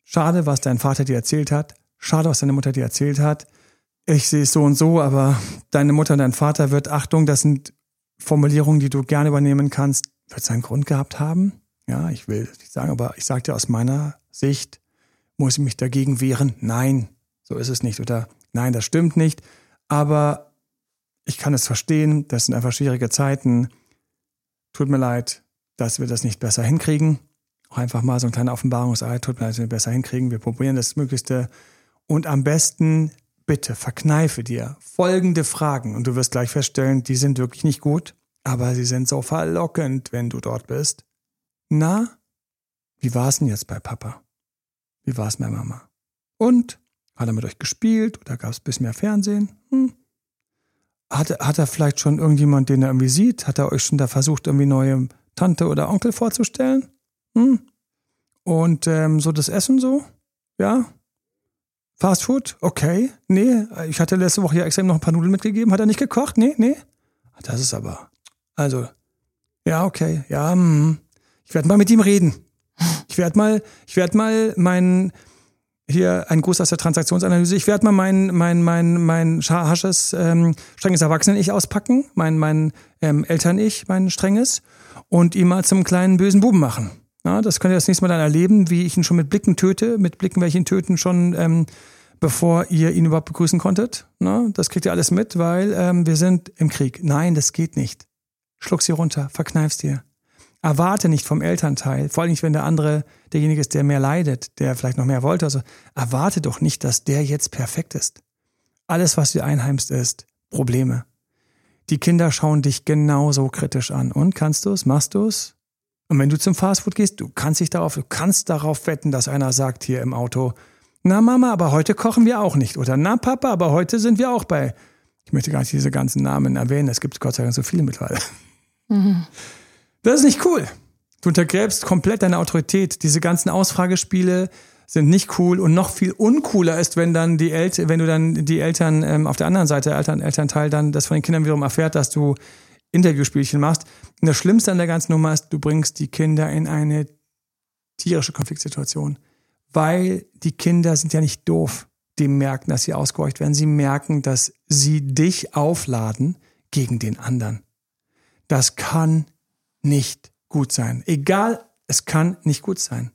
Schade, was dein Vater dir erzählt hat. Schade, was deine Mutter dir erzählt hat. Ich sehe es so und so, aber deine Mutter und dein Vater wird, Achtung, das sind Formulierungen, die du gerne übernehmen kannst, wird seinen Grund gehabt haben. Ja, ich will nicht sagen, aber ich sage dir aus meiner Sicht, muss ich mich dagegen wehren? Nein, so ist es nicht. Oder nein, das stimmt nicht. Aber ich kann es verstehen, das sind einfach schwierige Zeiten. Tut mir leid, dass wir das nicht besser hinkriegen auch einfach mal so ein kleiner Offenbarungsei, tut mir, dass wir besser hinkriegen. Wir probieren das Möglichste. Und am besten, bitte, verkneife dir folgende Fragen. Und du wirst gleich feststellen, die sind wirklich nicht gut, aber sie sind so verlockend, wenn du dort bist. Na, wie war es denn jetzt bei Papa? Wie war es bei Mama? Und? Hat er mit euch gespielt oder gab es ein bisschen mehr Fernsehen? Hm. Hat, hat er vielleicht schon irgendjemand, den er irgendwie sieht? Hat er euch schon da versucht, irgendwie neue Tante oder Onkel vorzustellen? Hm. Und ähm, so das Essen so, ja. Fast Food, okay. Nee, ich hatte letzte Woche ja extra noch ein paar Nudeln mitgegeben. Hat er nicht gekocht? Nee, nee. Das ist aber. Also, ja, okay. Ja, hm. ich werde mal mit ihm reden. Ich werde mal, ich werde mal meinen, hier ein Gruß aus der Transaktionsanalyse. Ich werde mal mein, mein, mein, mein hasches, ähm, strenges Erwachsenen-Ich auspacken, mein, mein ähm, Eltern-Ich, mein strenges, und ihn mal zum kleinen bösen Buben machen. Ja, das könnt ihr das nächste Mal dann erleben, wie ich ihn schon mit Blicken töte, mit Blicken, welche ihn töten, schon ähm, bevor ihr ihn überhaupt begrüßen konntet. Na, das kriegt ihr alles mit, weil ähm, wir sind im Krieg. Nein, das geht nicht. Schluck's dir runter, verkneif's dir. Erwarte nicht vom Elternteil, vor allem nicht, wenn der andere derjenige ist, der mehr leidet, der vielleicht noch mehr wollte. Also erwarte doch nicht, dass der jetzt perfekt ist. Alles, was du einheimst, ist Probleme. Die Kinder schauen dich genauso kritisch an. Und kannst du es? Machst du es? Und wenn du zum Fastfood gehst, du kannst dich darauf, du kannst darauf wetten, dass einer sagt hier im Auto, na Mama, aber heute kochen wir auch nicht. Oder na Papa, aber heute sind wir auch bei. Ich möchte gar nicht diese ganzen Namen erwähnen, es gibt Gott sei Dank so viele mittlerweile. Mhm. Das ist nicht cool. Du untergräbst komplett deine Autorität. Diese ganzen Ausfragespiele sind nicht cool und noch viel uncooler ist, wenn dann die Eltern, wenn du dann die Eltern ähm, auf der anderen Seite, Eltern, Elternteil dann das von den Kindern wiederum erfährt, dass du Interviewspielchen machst. Und das Schlimmste an der ganzen Nummer ist, du bringst die Kinder in eine tierische Konfliktsituation. Weil die Kinder sind ja nicht doof. Die merken, dass sie ausgehorcht werden. Sie merken, dass sie dich aufladen gegen den anderen. Das kann nicht gut sein. Egal, es kann nicht gut sein.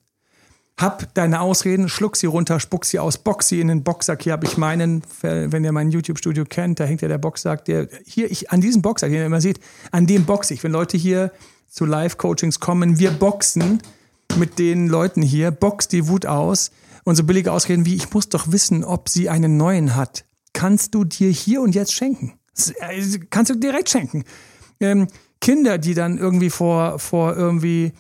hab deine Ausreden, schluck sie runter, spuck sie aus, box sie in den Boxsack. Hier habe ich meinen, wenn ihr mein YouTube-Studio kennt, da hängt ja der Boxsack, der hier, ich, an diesem Boxsack, den ihr immer seht, an dem boxe ich. Wenn Leute hier zu Live-Coachings kommen, wir boxen mit den Leuten hier, box die Wut aus. Und so billige Ausreden wie, ich muss doch wissen, ob sie einen neuen hat, kannst du dir hier und jetzt schenken. Äh, kannst du direkt schenken. Ähm, Kinder, die dann irgendwie vor, vor irgendwie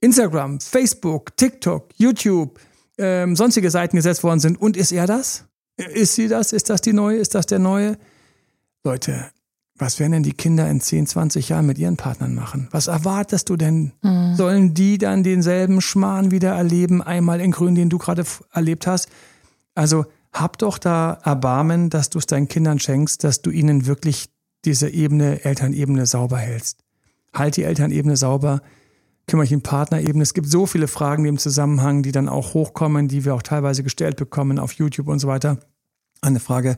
Instagram, Facebook, TikTok, YouTube, ähm, sonstige Seiten gesetzt worden sind. Und ist er das? Ist sie das? Ist das die neue? Ist das der neue? Leute, was werden denn die Kinder in 10, 20 Jahren mit ihren Partnern machen? Was erwartest du denn? Mhm. Sollen die dann denselben Schmarrn wieder erleben, einmal in Grün, den du gerade erlebt hast? Also hab doch da Erbarmen, dass du es deinen Kindern schenkst, dass du ihnen wirklich diese Ebene, Elternebene sauber hältst. Halt die Elternebene sauber kümmere ich in Partnerebene. Es gibt so viele Fragen, im Zusammenhang, die dann auch hochkommen, die wir auch teilweise gestellt bekommen auf YouTube und so weiter. Eine Frage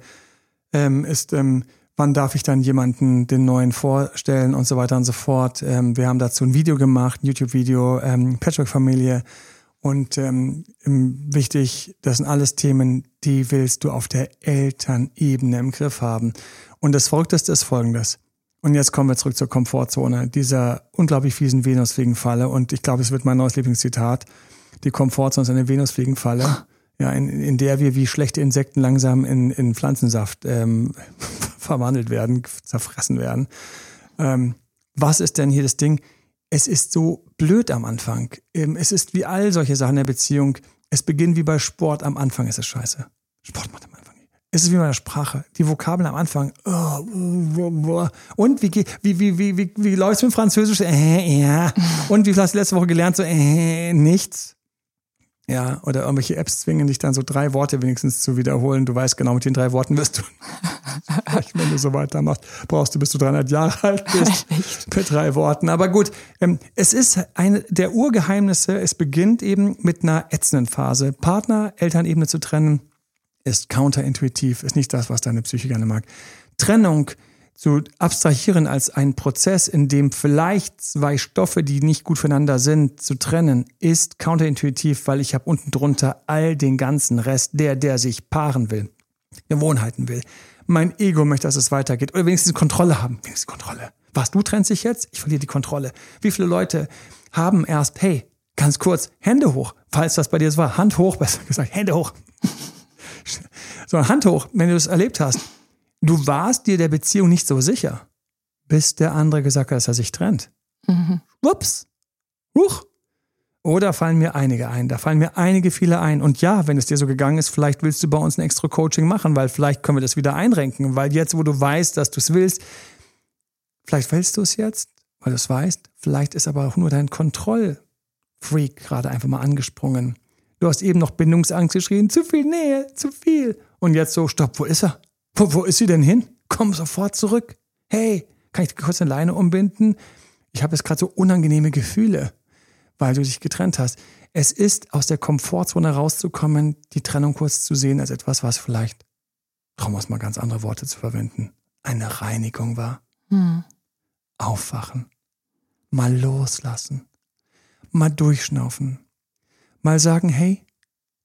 ähm, ist, ähm, wann darf ich dann jemanden den neuen vorstellen und so weiter und so fort. Ähm, wir haben dazu ein Video gemacht, ein YouTube-Video, ähm, Patchwork-Familie. Und ähm, wichtig, das sind alles Themen, die willst du auf der Elternebene im Griff haben. Und das Verrückteste ist folgendes. Und jetzt kommen wir zurück zur Komfortzone, dieser unglaublich fiesen Venusfliegenfalle. Und ich glaube, es wird mein neues Lieblingszitat. Die Komfortzone ist eine Venusfliegenfalle, ja, in, in der wir wie schlechte Insekten langsam in, in Pflanzensaft ähm, verwandelt werden, zerfressen werden. Ähm, was ist denn hier das Ding? Es ist so blöd am Anfang. Ähm, es ist wie all solche Sachen in der Beziehung. Es beginnt wie bei Sport. Am Anfang ist es scheiße. Sport macht am es ist wie bei der Sprache. Die Vokabeln am Anfang. Oh, und wie, wie, wie, wie, wie, wie läuft es mit Französisch? Äh, ja. Und wie hast du letzte Woche gelernt? So, äh, nichts. Ja, oder irgendwelche Apps zwingen dich dann so drei Worte wenigstens zu wiederholen. Du weißt genau, mit den drei Worten wirst du, wenn du so weitermachst, brauchst du, bis du 300 Jahre alt bist, mit drei Worten. Aber gut, ähm, es ist eine der Urgeheimnisse. Es beginnt eben mit einer ätzenden Phase. Partner, Elternebene zu trennen ist counterintuitiv, ist nicht das, was deine Psyche gerne mag. Trennung zu abstrahieren als einen Prozess, in dem vielleicht zwei Stoffe, die nicht gut füreinander sind, zu trennen, ist counterintuitiv, weil ich habe unten drunter all den ganzen Rest, der, der sich paaren will, Gewohnheiten will. Mein Ego möchte, dass es weitergeht oder wenigstens Kontrolle haben. Wenigstens Kontrolle. Was, du trennst dich jetzt? Ich verliere die Kontrolle. Wie viele Leute haben erst, hey, ganz kurz, Hände hoch, falls das bei dir so war, Hand hoch, besser gesagt, Hände hoch. So, Hand hoch, wenn du das erlebt hast. Du warst dir der Beziehung nicht so sicher, bis der andere gesagt hat, dass er sich trennt. Mhm. Ups. Huch. Oder fallen mir einige ein? Da fallen mir einige viele ein. Und ja, wenn es dir so gegangen ist, vielleicht willst du bei uns ein extra Coaching machen, weil vielleicht können wir das wieder einrenken. Weil jetzt, wo du weißt, dass du es willst, vielleicht willst du es jetzt, weil du es weißt. Vielleicht ist aber auch nur dein Kontrollfreak gerade einfach mal angesprungen. Du hast eben noch Bindungsangst geschrien, zu viel Nähe, zu viel. Und jetzt so, stopp, wo ist er? Wo, wo ist sie denn hin? Komm sofort zurück. Hey, kann ich kurz eine Leine umbinden? Ich habe jetzt gerade so unangenehme Gefühle, weil du dich getrennt hast. Es ist aus der Komfortzone rauszukommen, die Trennung kurz zu sehen als etwas, was vielleicht, trauen wir uns mal ganz andere Worte zu verwenden, eine Reinigung war. Hm. Aufwachen. Mal loslassen. Mal durchschnaufen mal sagen, hey,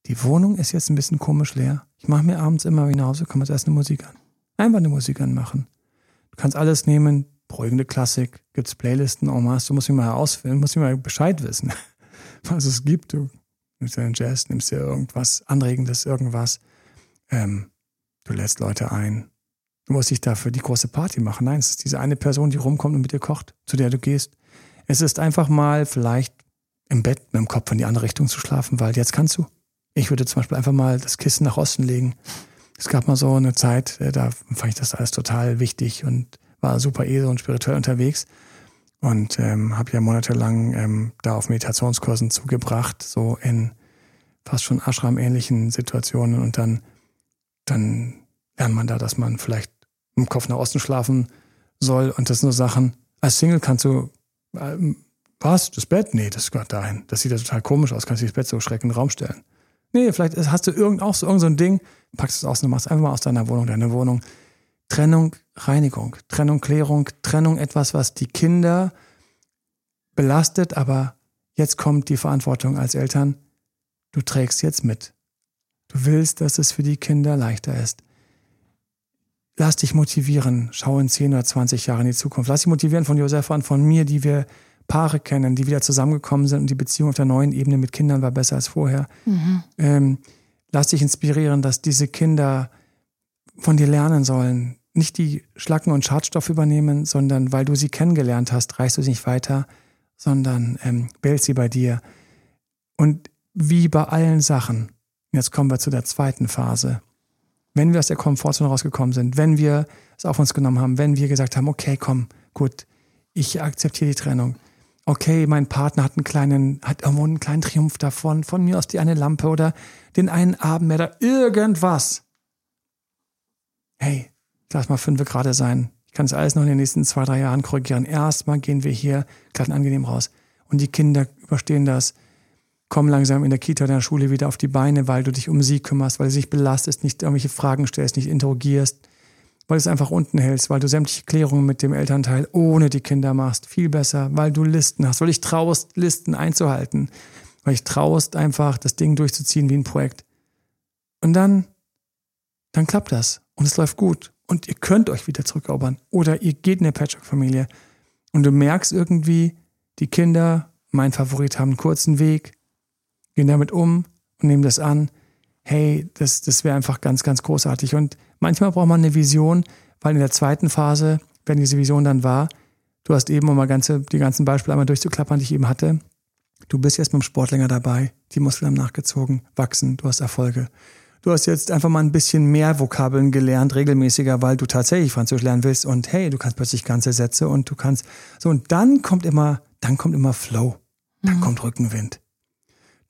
die Wohnung ist jetzt ein bisschen komisch leer. Ich mache mir abends immer, wenn ich nach Hause komme, erst eine Musik an. Einfach eine Musik anmachen. Du kannst alles nehmen, beruhigende Klassik, gibt's Playlisten en masse, du musst mich mal herausfinden, musst mich mal Bescheid wissen, was es gibt. Du nimmst dir einen Jazz, nimmst dir irgendwas Anregendes, irgendwas. Ähm, du lädst Leute ein. Du musst dich dafür die große Party machen. Nein, es ist diese eine Person, die rumkommt und mit dir kocht, zu der du gehst. Es ist einfach mal vielleicht im Bett mit dem Kopf in die andere Richtung zu schlafen, weil jetzt kannst du. Ich würde zum Beispiel einfach mal das Kissen nach Osten legen. Es gab mal so eine Zeit, äh, da fand ich das alles total wichtig und war super edel und spirituell unterwegs und ähm, habe ja monatelang ähm, da auf Meditationskursen zugebracht, so in fast schon Ashram-ähnlichen Situationen und dann, dann lernt man da, dass man vielleicht im Kopf nach Osten schlafen soll und das sind so Sachen. Als Single kannst du ähm, was? Das Bett? Nee, das gehört dahin. Das sieht ja total komisch aus. Kannst du das Bett so schreckend in den Raum stellen? Nee, vielleicht hast du irgend, auch so irgend so ein Ding, packst es aus und machst einfach mal aus deiner Wohnung deine Wohnung. Trennung, Reinigung, Trennung, Klärung, Trennung, etwas, was die Kinder belastet, aber jetzt kommt die Verantwortung als Eltern. du trägst jetzt mit. Du willst, dass es für die Kinder leichter ist. Lass dich motivieren. Schau in 10 oder 20 Jahre in die Zukunft. Lass dich motivieren von Josefa und von mir, die wir Paare kennen, die wieder zusammengekommen sind und die Beziehung auf der neuen Ebene mit Kindern war besser als vorher. Mhm. Ähm, lass dich inspirieren, dass diese Kinder von dir lernen sollen. Nicht die Schlacken und Schadstoff übernehmen, sondern weil du sie kennengelernt hast, reichst du sie nicht weiter, sondern ähm, behältst sie bei dir. Und wie bei allen Sachen, jetzt kommen wir zu der zweiten Phase, wenn wir aus der Komfortzone rausgekommen sind, wenn wir es auf uns genommen haben, wenn wir gesagt haben, okay, komm, gut, ich akzeptiere die Trennung, okay, mein Partner hat einen kleinen, hat irgendwo einen kleinen Triumph davon, von mir aus die eine Lampe oder den einen Abend mehr oder irgendwas. Hey, lass mal fünf gerade sein. Ich kann es alles noch in den nächsten zwei, drei Jahren korrigieren. Erstmal gehen wir hier glatt und angenehm raus. Und die Kinder überstehen das, kommen langsam in der Kita oder in der Schule wieder auf die Beine, weil du dich um sie kümmerst, weil du sich belastest, nicht irgendwelche Fragen stellst, nicht interrogierst, weil du es einfach unten hältst, weil du sämtliche Klärungen mit dem Elternteil ohne die Kinder machst. Viel besser, weil du Listen hast, weil dich traust, Listen einzuhalten, weil dich traust, einfach das Ding durchzuziehen wie ein Projekt. Und dann, dann klappt das und es läuft gut und ihr könnt euch wieder zurückerobern oder ihr geht in eine Patchwork-Familie und du merkst irgendwie, die Kinder, mein Favorit, haben einen kurzen Weg, gehen damit um und nehmen das an. Hey, das, das wäre einfach ganz, ganz großartig. Und Manchmal braucht man eine Vision, weil in der zweiten Phase, wenn diese Vision dann war, du hast eben, um mal ganze, die ganzen Beispiele einmal durchzuklappern, die ich eben hatte, du bist jetzt mit dem Sport länger dabei, die Muskeln haben nachgezogen, wachsen, du hast Erfolge. Du hast jetzt einfach mal ein bisschen mehr Vokabeln gelernt, regelmäßiger, weil du tatsächlich Französisch lernen willst und hey, du kannst plötzlich ganze Sätze und du kannst, so und dann kommt immer, dann kommt immer Flow, dann mhm. kommt Rückenwind.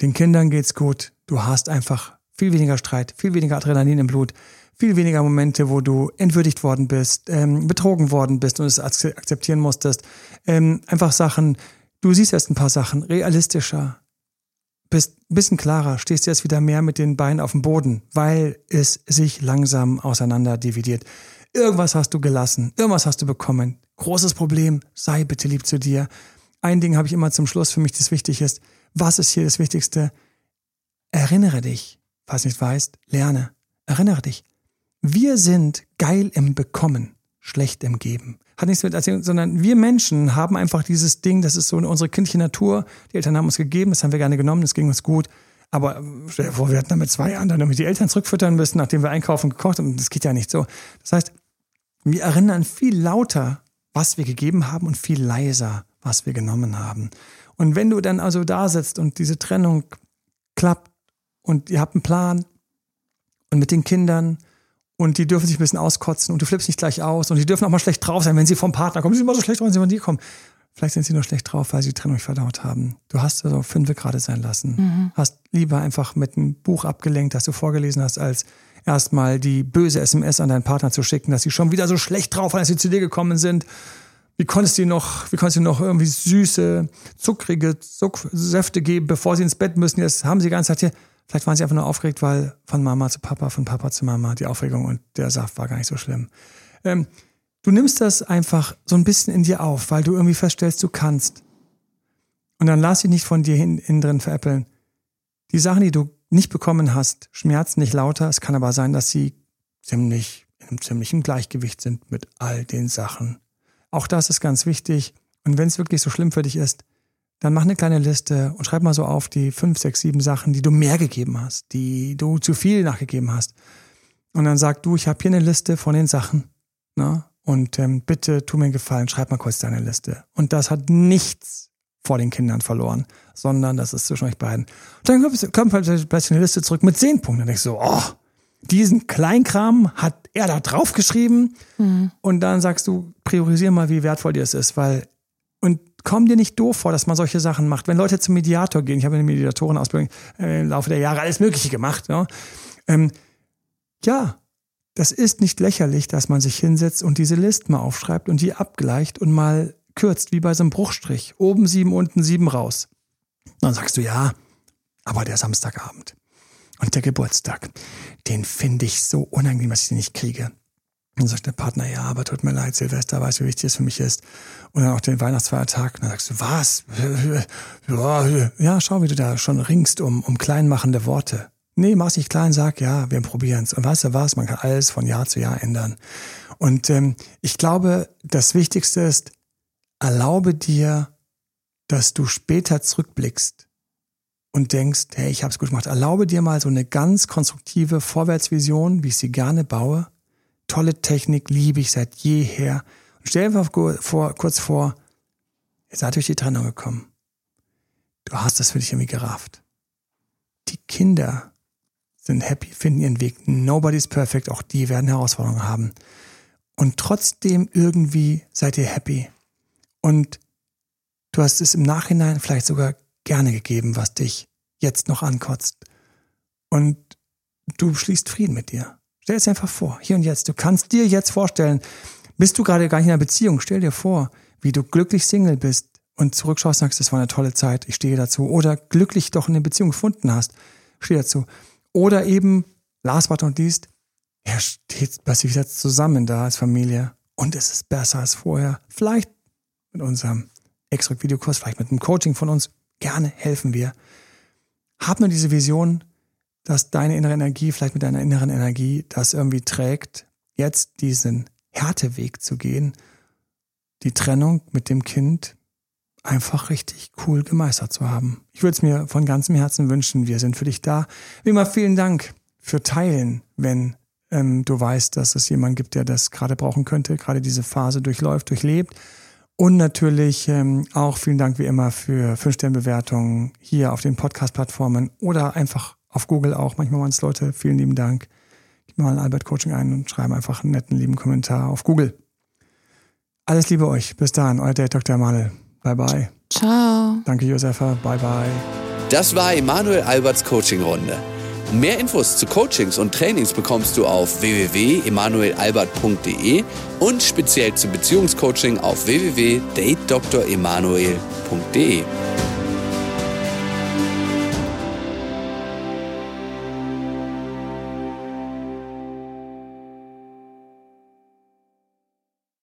Den Kindern geht's gut, du hast einfach viel weniger Streit, viel weniger Adrenalin im Blut, viel weniger Momente, wo du entwürdigt worden bist, ähm, betrogen worden bist und es akzeptieren musstest. Ähm, einfach Sachen, du siehst erst ein paar Sachen realistischer, bist ein bisschen klarer, stehst jetzt wieder mehr mit den Beinen auf dem Boden, weil es sich langsam auseinander dividiert. Irgendwas hast du gelassen, irgendwas hast du bekommen. Großes Problem, sei bitte lieb zu dir. Ein Ding habe ich immer zum Schluss für mich, das wichtig ist. Was ist hier das Wichtigste? Erinnere dich, falls nicht weißt, lerne. Erinnere dich. Wir sind geil im Bekommen, schlecht im Geben. Hat nichts mit Erzählung, sondern wir Menschen haben einfach dieses Ding, das ist so unsere kindliche Natur. Die Eltern haben uns gegeben, das haben wir gerne genommen, das ging uns gut. Aber stell dir vor, wir hatten dann mit zwei Jahren dann damit die Eltern zurückfüttern müssen, nachdem wir einkaufen gekocht haben. Das geht ja nicht so. Das heißt, wir erinnern viel lauter, was wir gegeben haben und viel leiser, was wir genommen haben. Und wenn du dann also da sitzt und diese Trennung klappt und ihr habt einen Plan und mit den Kindern und die dürfen sich ein bisschen auskotzen und du flippst nicht gleich aus und die dürfen auch mal schlecht drauf sein, wenn sie vom Partner kommen. Sie sind immer so schlecht drauf, wenn sie von dir kommen. Vielleicht sind sie nur schlecht drauf, weil sie die Trennung verdaut haben. Du hast also fünf gerade sein lassen. Mhm. Hast lieber einfach mit einem Buch abgelenkt, das du vorgelesen hast, als erstmal die böse SMS an deinen Partner zu schicken, dass sie schon wieder so schlecht drauf waren, als sie zu dir gekommen sind. Wie konntest du noch, wie konntest du noch irgendwie süße, zuckrige Zucksäfte geben, bevor sie ins Bett müssen? Jetzt haben sie die ganze Zeit hier, Vielleicht waren sie einfach nur aufgeregt, weil von Mama zu Papa, von Papa zu Mama die Aufregung und der Saft war gar nicht so schlimm. Ähm, du nimmst das einfach so ein bisschen in dir auf, weil du irgendwie feststellst, du kannst. Und dann lass dich nicht von dir hin, innen drin veräppeln. Die Sachen, die du nicht bekommen hast, schmerzen nicht lauter. Es kann aber sein, dass sie ziemlich, in einem ziemlichen Gleichgewicht sind mit all den Sachen. Auch das ist ganz wichtig. Und wenn es wirklich so schlimm für dich ist, dann mach eine kleine Liste und schreib mal so auf die fünf, sechs, sieben Sachen, die du mehr gegeben hast, die du zu viel nachgegeben hast. Und dann sag du, ich habe hier eine Liste von den Sachen. Ne? Und ähm, bitte tu mir einen Gefallen, schreib mal kurz deine Liste. Und das hat nichts vor den Kindern verloren, sondern das ist zwischen euch beiden. Und dann kommt, kommt plötzlich eine Liste zurück mit zehn Punkten. Dann denkst du, oh, diesen Kleinkram hat er da draufgeschrieben. Mhm. Und dann sagst du, priorisier mal, wie wertvoll dir es ist, weil und komm dir nicht doof vor, dass man solche Sachen macht. Wenn Leute zum Mediator gehen, ich habe eine Mediatorenausbildung äh, im Laufe der Jahre alles Mögliche gemacht. Ja, ähm, ja das ist nicht lächerlich, dass man sich hinsetzt und diese Listen mal aufschreibt und die abgleicht und mal kürzt, wie bei so einem Bruchstrich. Oben sieben, unten sieben raus. Dann sagst du, ja, aber der Samstagabend und der Geburtstag, den finde ich so unangenehm, dass ich den nicht kriege. Dann sagt der Partner, ja, aber tut mir leid, Silvester, weißt du, wie wichtig es für mich ist. Und dann auch den Weihnachtsfeiertag. Und dann sagst du, was? Ja, schau, wie du da schon ringst um, um kleinmachende Worte. Nee, mach's nicht klein, sag, ja, wir probieren's. Und weißt du was, man kann alles von Jahr zu Jahr ändern. Und ähm, ich glaube, das Wichtigste ist, erlaube dir, dass du später zurückblickst und denkst, hey, ich hab's gut gemacht. Erlaube dir mal so eine ganz konstruktive Vorwärtsvision, wie ich sie gerne baue tolle Technik, liebe ich seit jeher. Und stell dir vor, kurz vor, ihr seid durch die Trennung gekommen. Du hast das für dich irgendwie gerafft. Die Kinder sind happy, finden ihren Weg. Nobody's perfect, auch die werden Herausforderungen haben. Und trotzdem irgendwie seid ihr happy. Und du hast es im Nachhinein vielleicht sogar gerne gegeben, was dich jetzt noch ankotzt. Und du schließt Frieden mit dir. Stell es einfach vor, hier und jetzt. Du kannst dir jetzt vorstellen, bist du gerade gar nicht in einer Beziehung, stell dir vor, wie du glücklich Single bist und zurückschaust und sagst, das war eine tolle Zeit, ich stehe dazu. Oder glücklich doch eine Beziehung gefunden hast, stehe dazu. Oder eben, last but not least, er steht plötzlich wieder zusammen da als Familie und es ist besser als vorher. Vielleicht mit unserem Extra-Videokurs, vielleicht mit einem Coaching von uns. Gerne helfen wir. Hab nur diese Vision, dass deine innere Energie, vielleicht mit deiner inneren Energie, das irgendwie trägt, jetzt diesen Härteweg zu gehen, die Trennung mit dem Kind einfach richtig cool gemeistert zu haben. Ich würde es mir von ganzem Herzen wünschen. Wir sind für dich da. Wie immer vielen Dank für Teilen, wenn ähm, du weißt, dass es jemanden gibt, der das gerade brauchen könnte, gerade diese Phase durchläuft, durchlebt. Und natürlich ähm, auch vielen Dank wie immer für 5-Sterne-Bewertungen hier auf den Podcast-Plattformen oder einfach auf Google auch. Manchmal waren es Leute, vielen lieben Dank. Gib mal ein Albert Coaching ein und schreibe einfach einen netten, lieben Kommentar auf Google. Alles Liebe euch. Bis dahin, euer Date Dr. Emanuel. Bye bye. Ciao. Danke, Josefa. Bye bye. Das war Emanuel Alberts Coaching-Runde. Mehr Infos zu Coachings und Trainings bekommst du auf www.emanuelalbert.de und speziell zum Beziehungscoaching auf www.datedremanuel.de.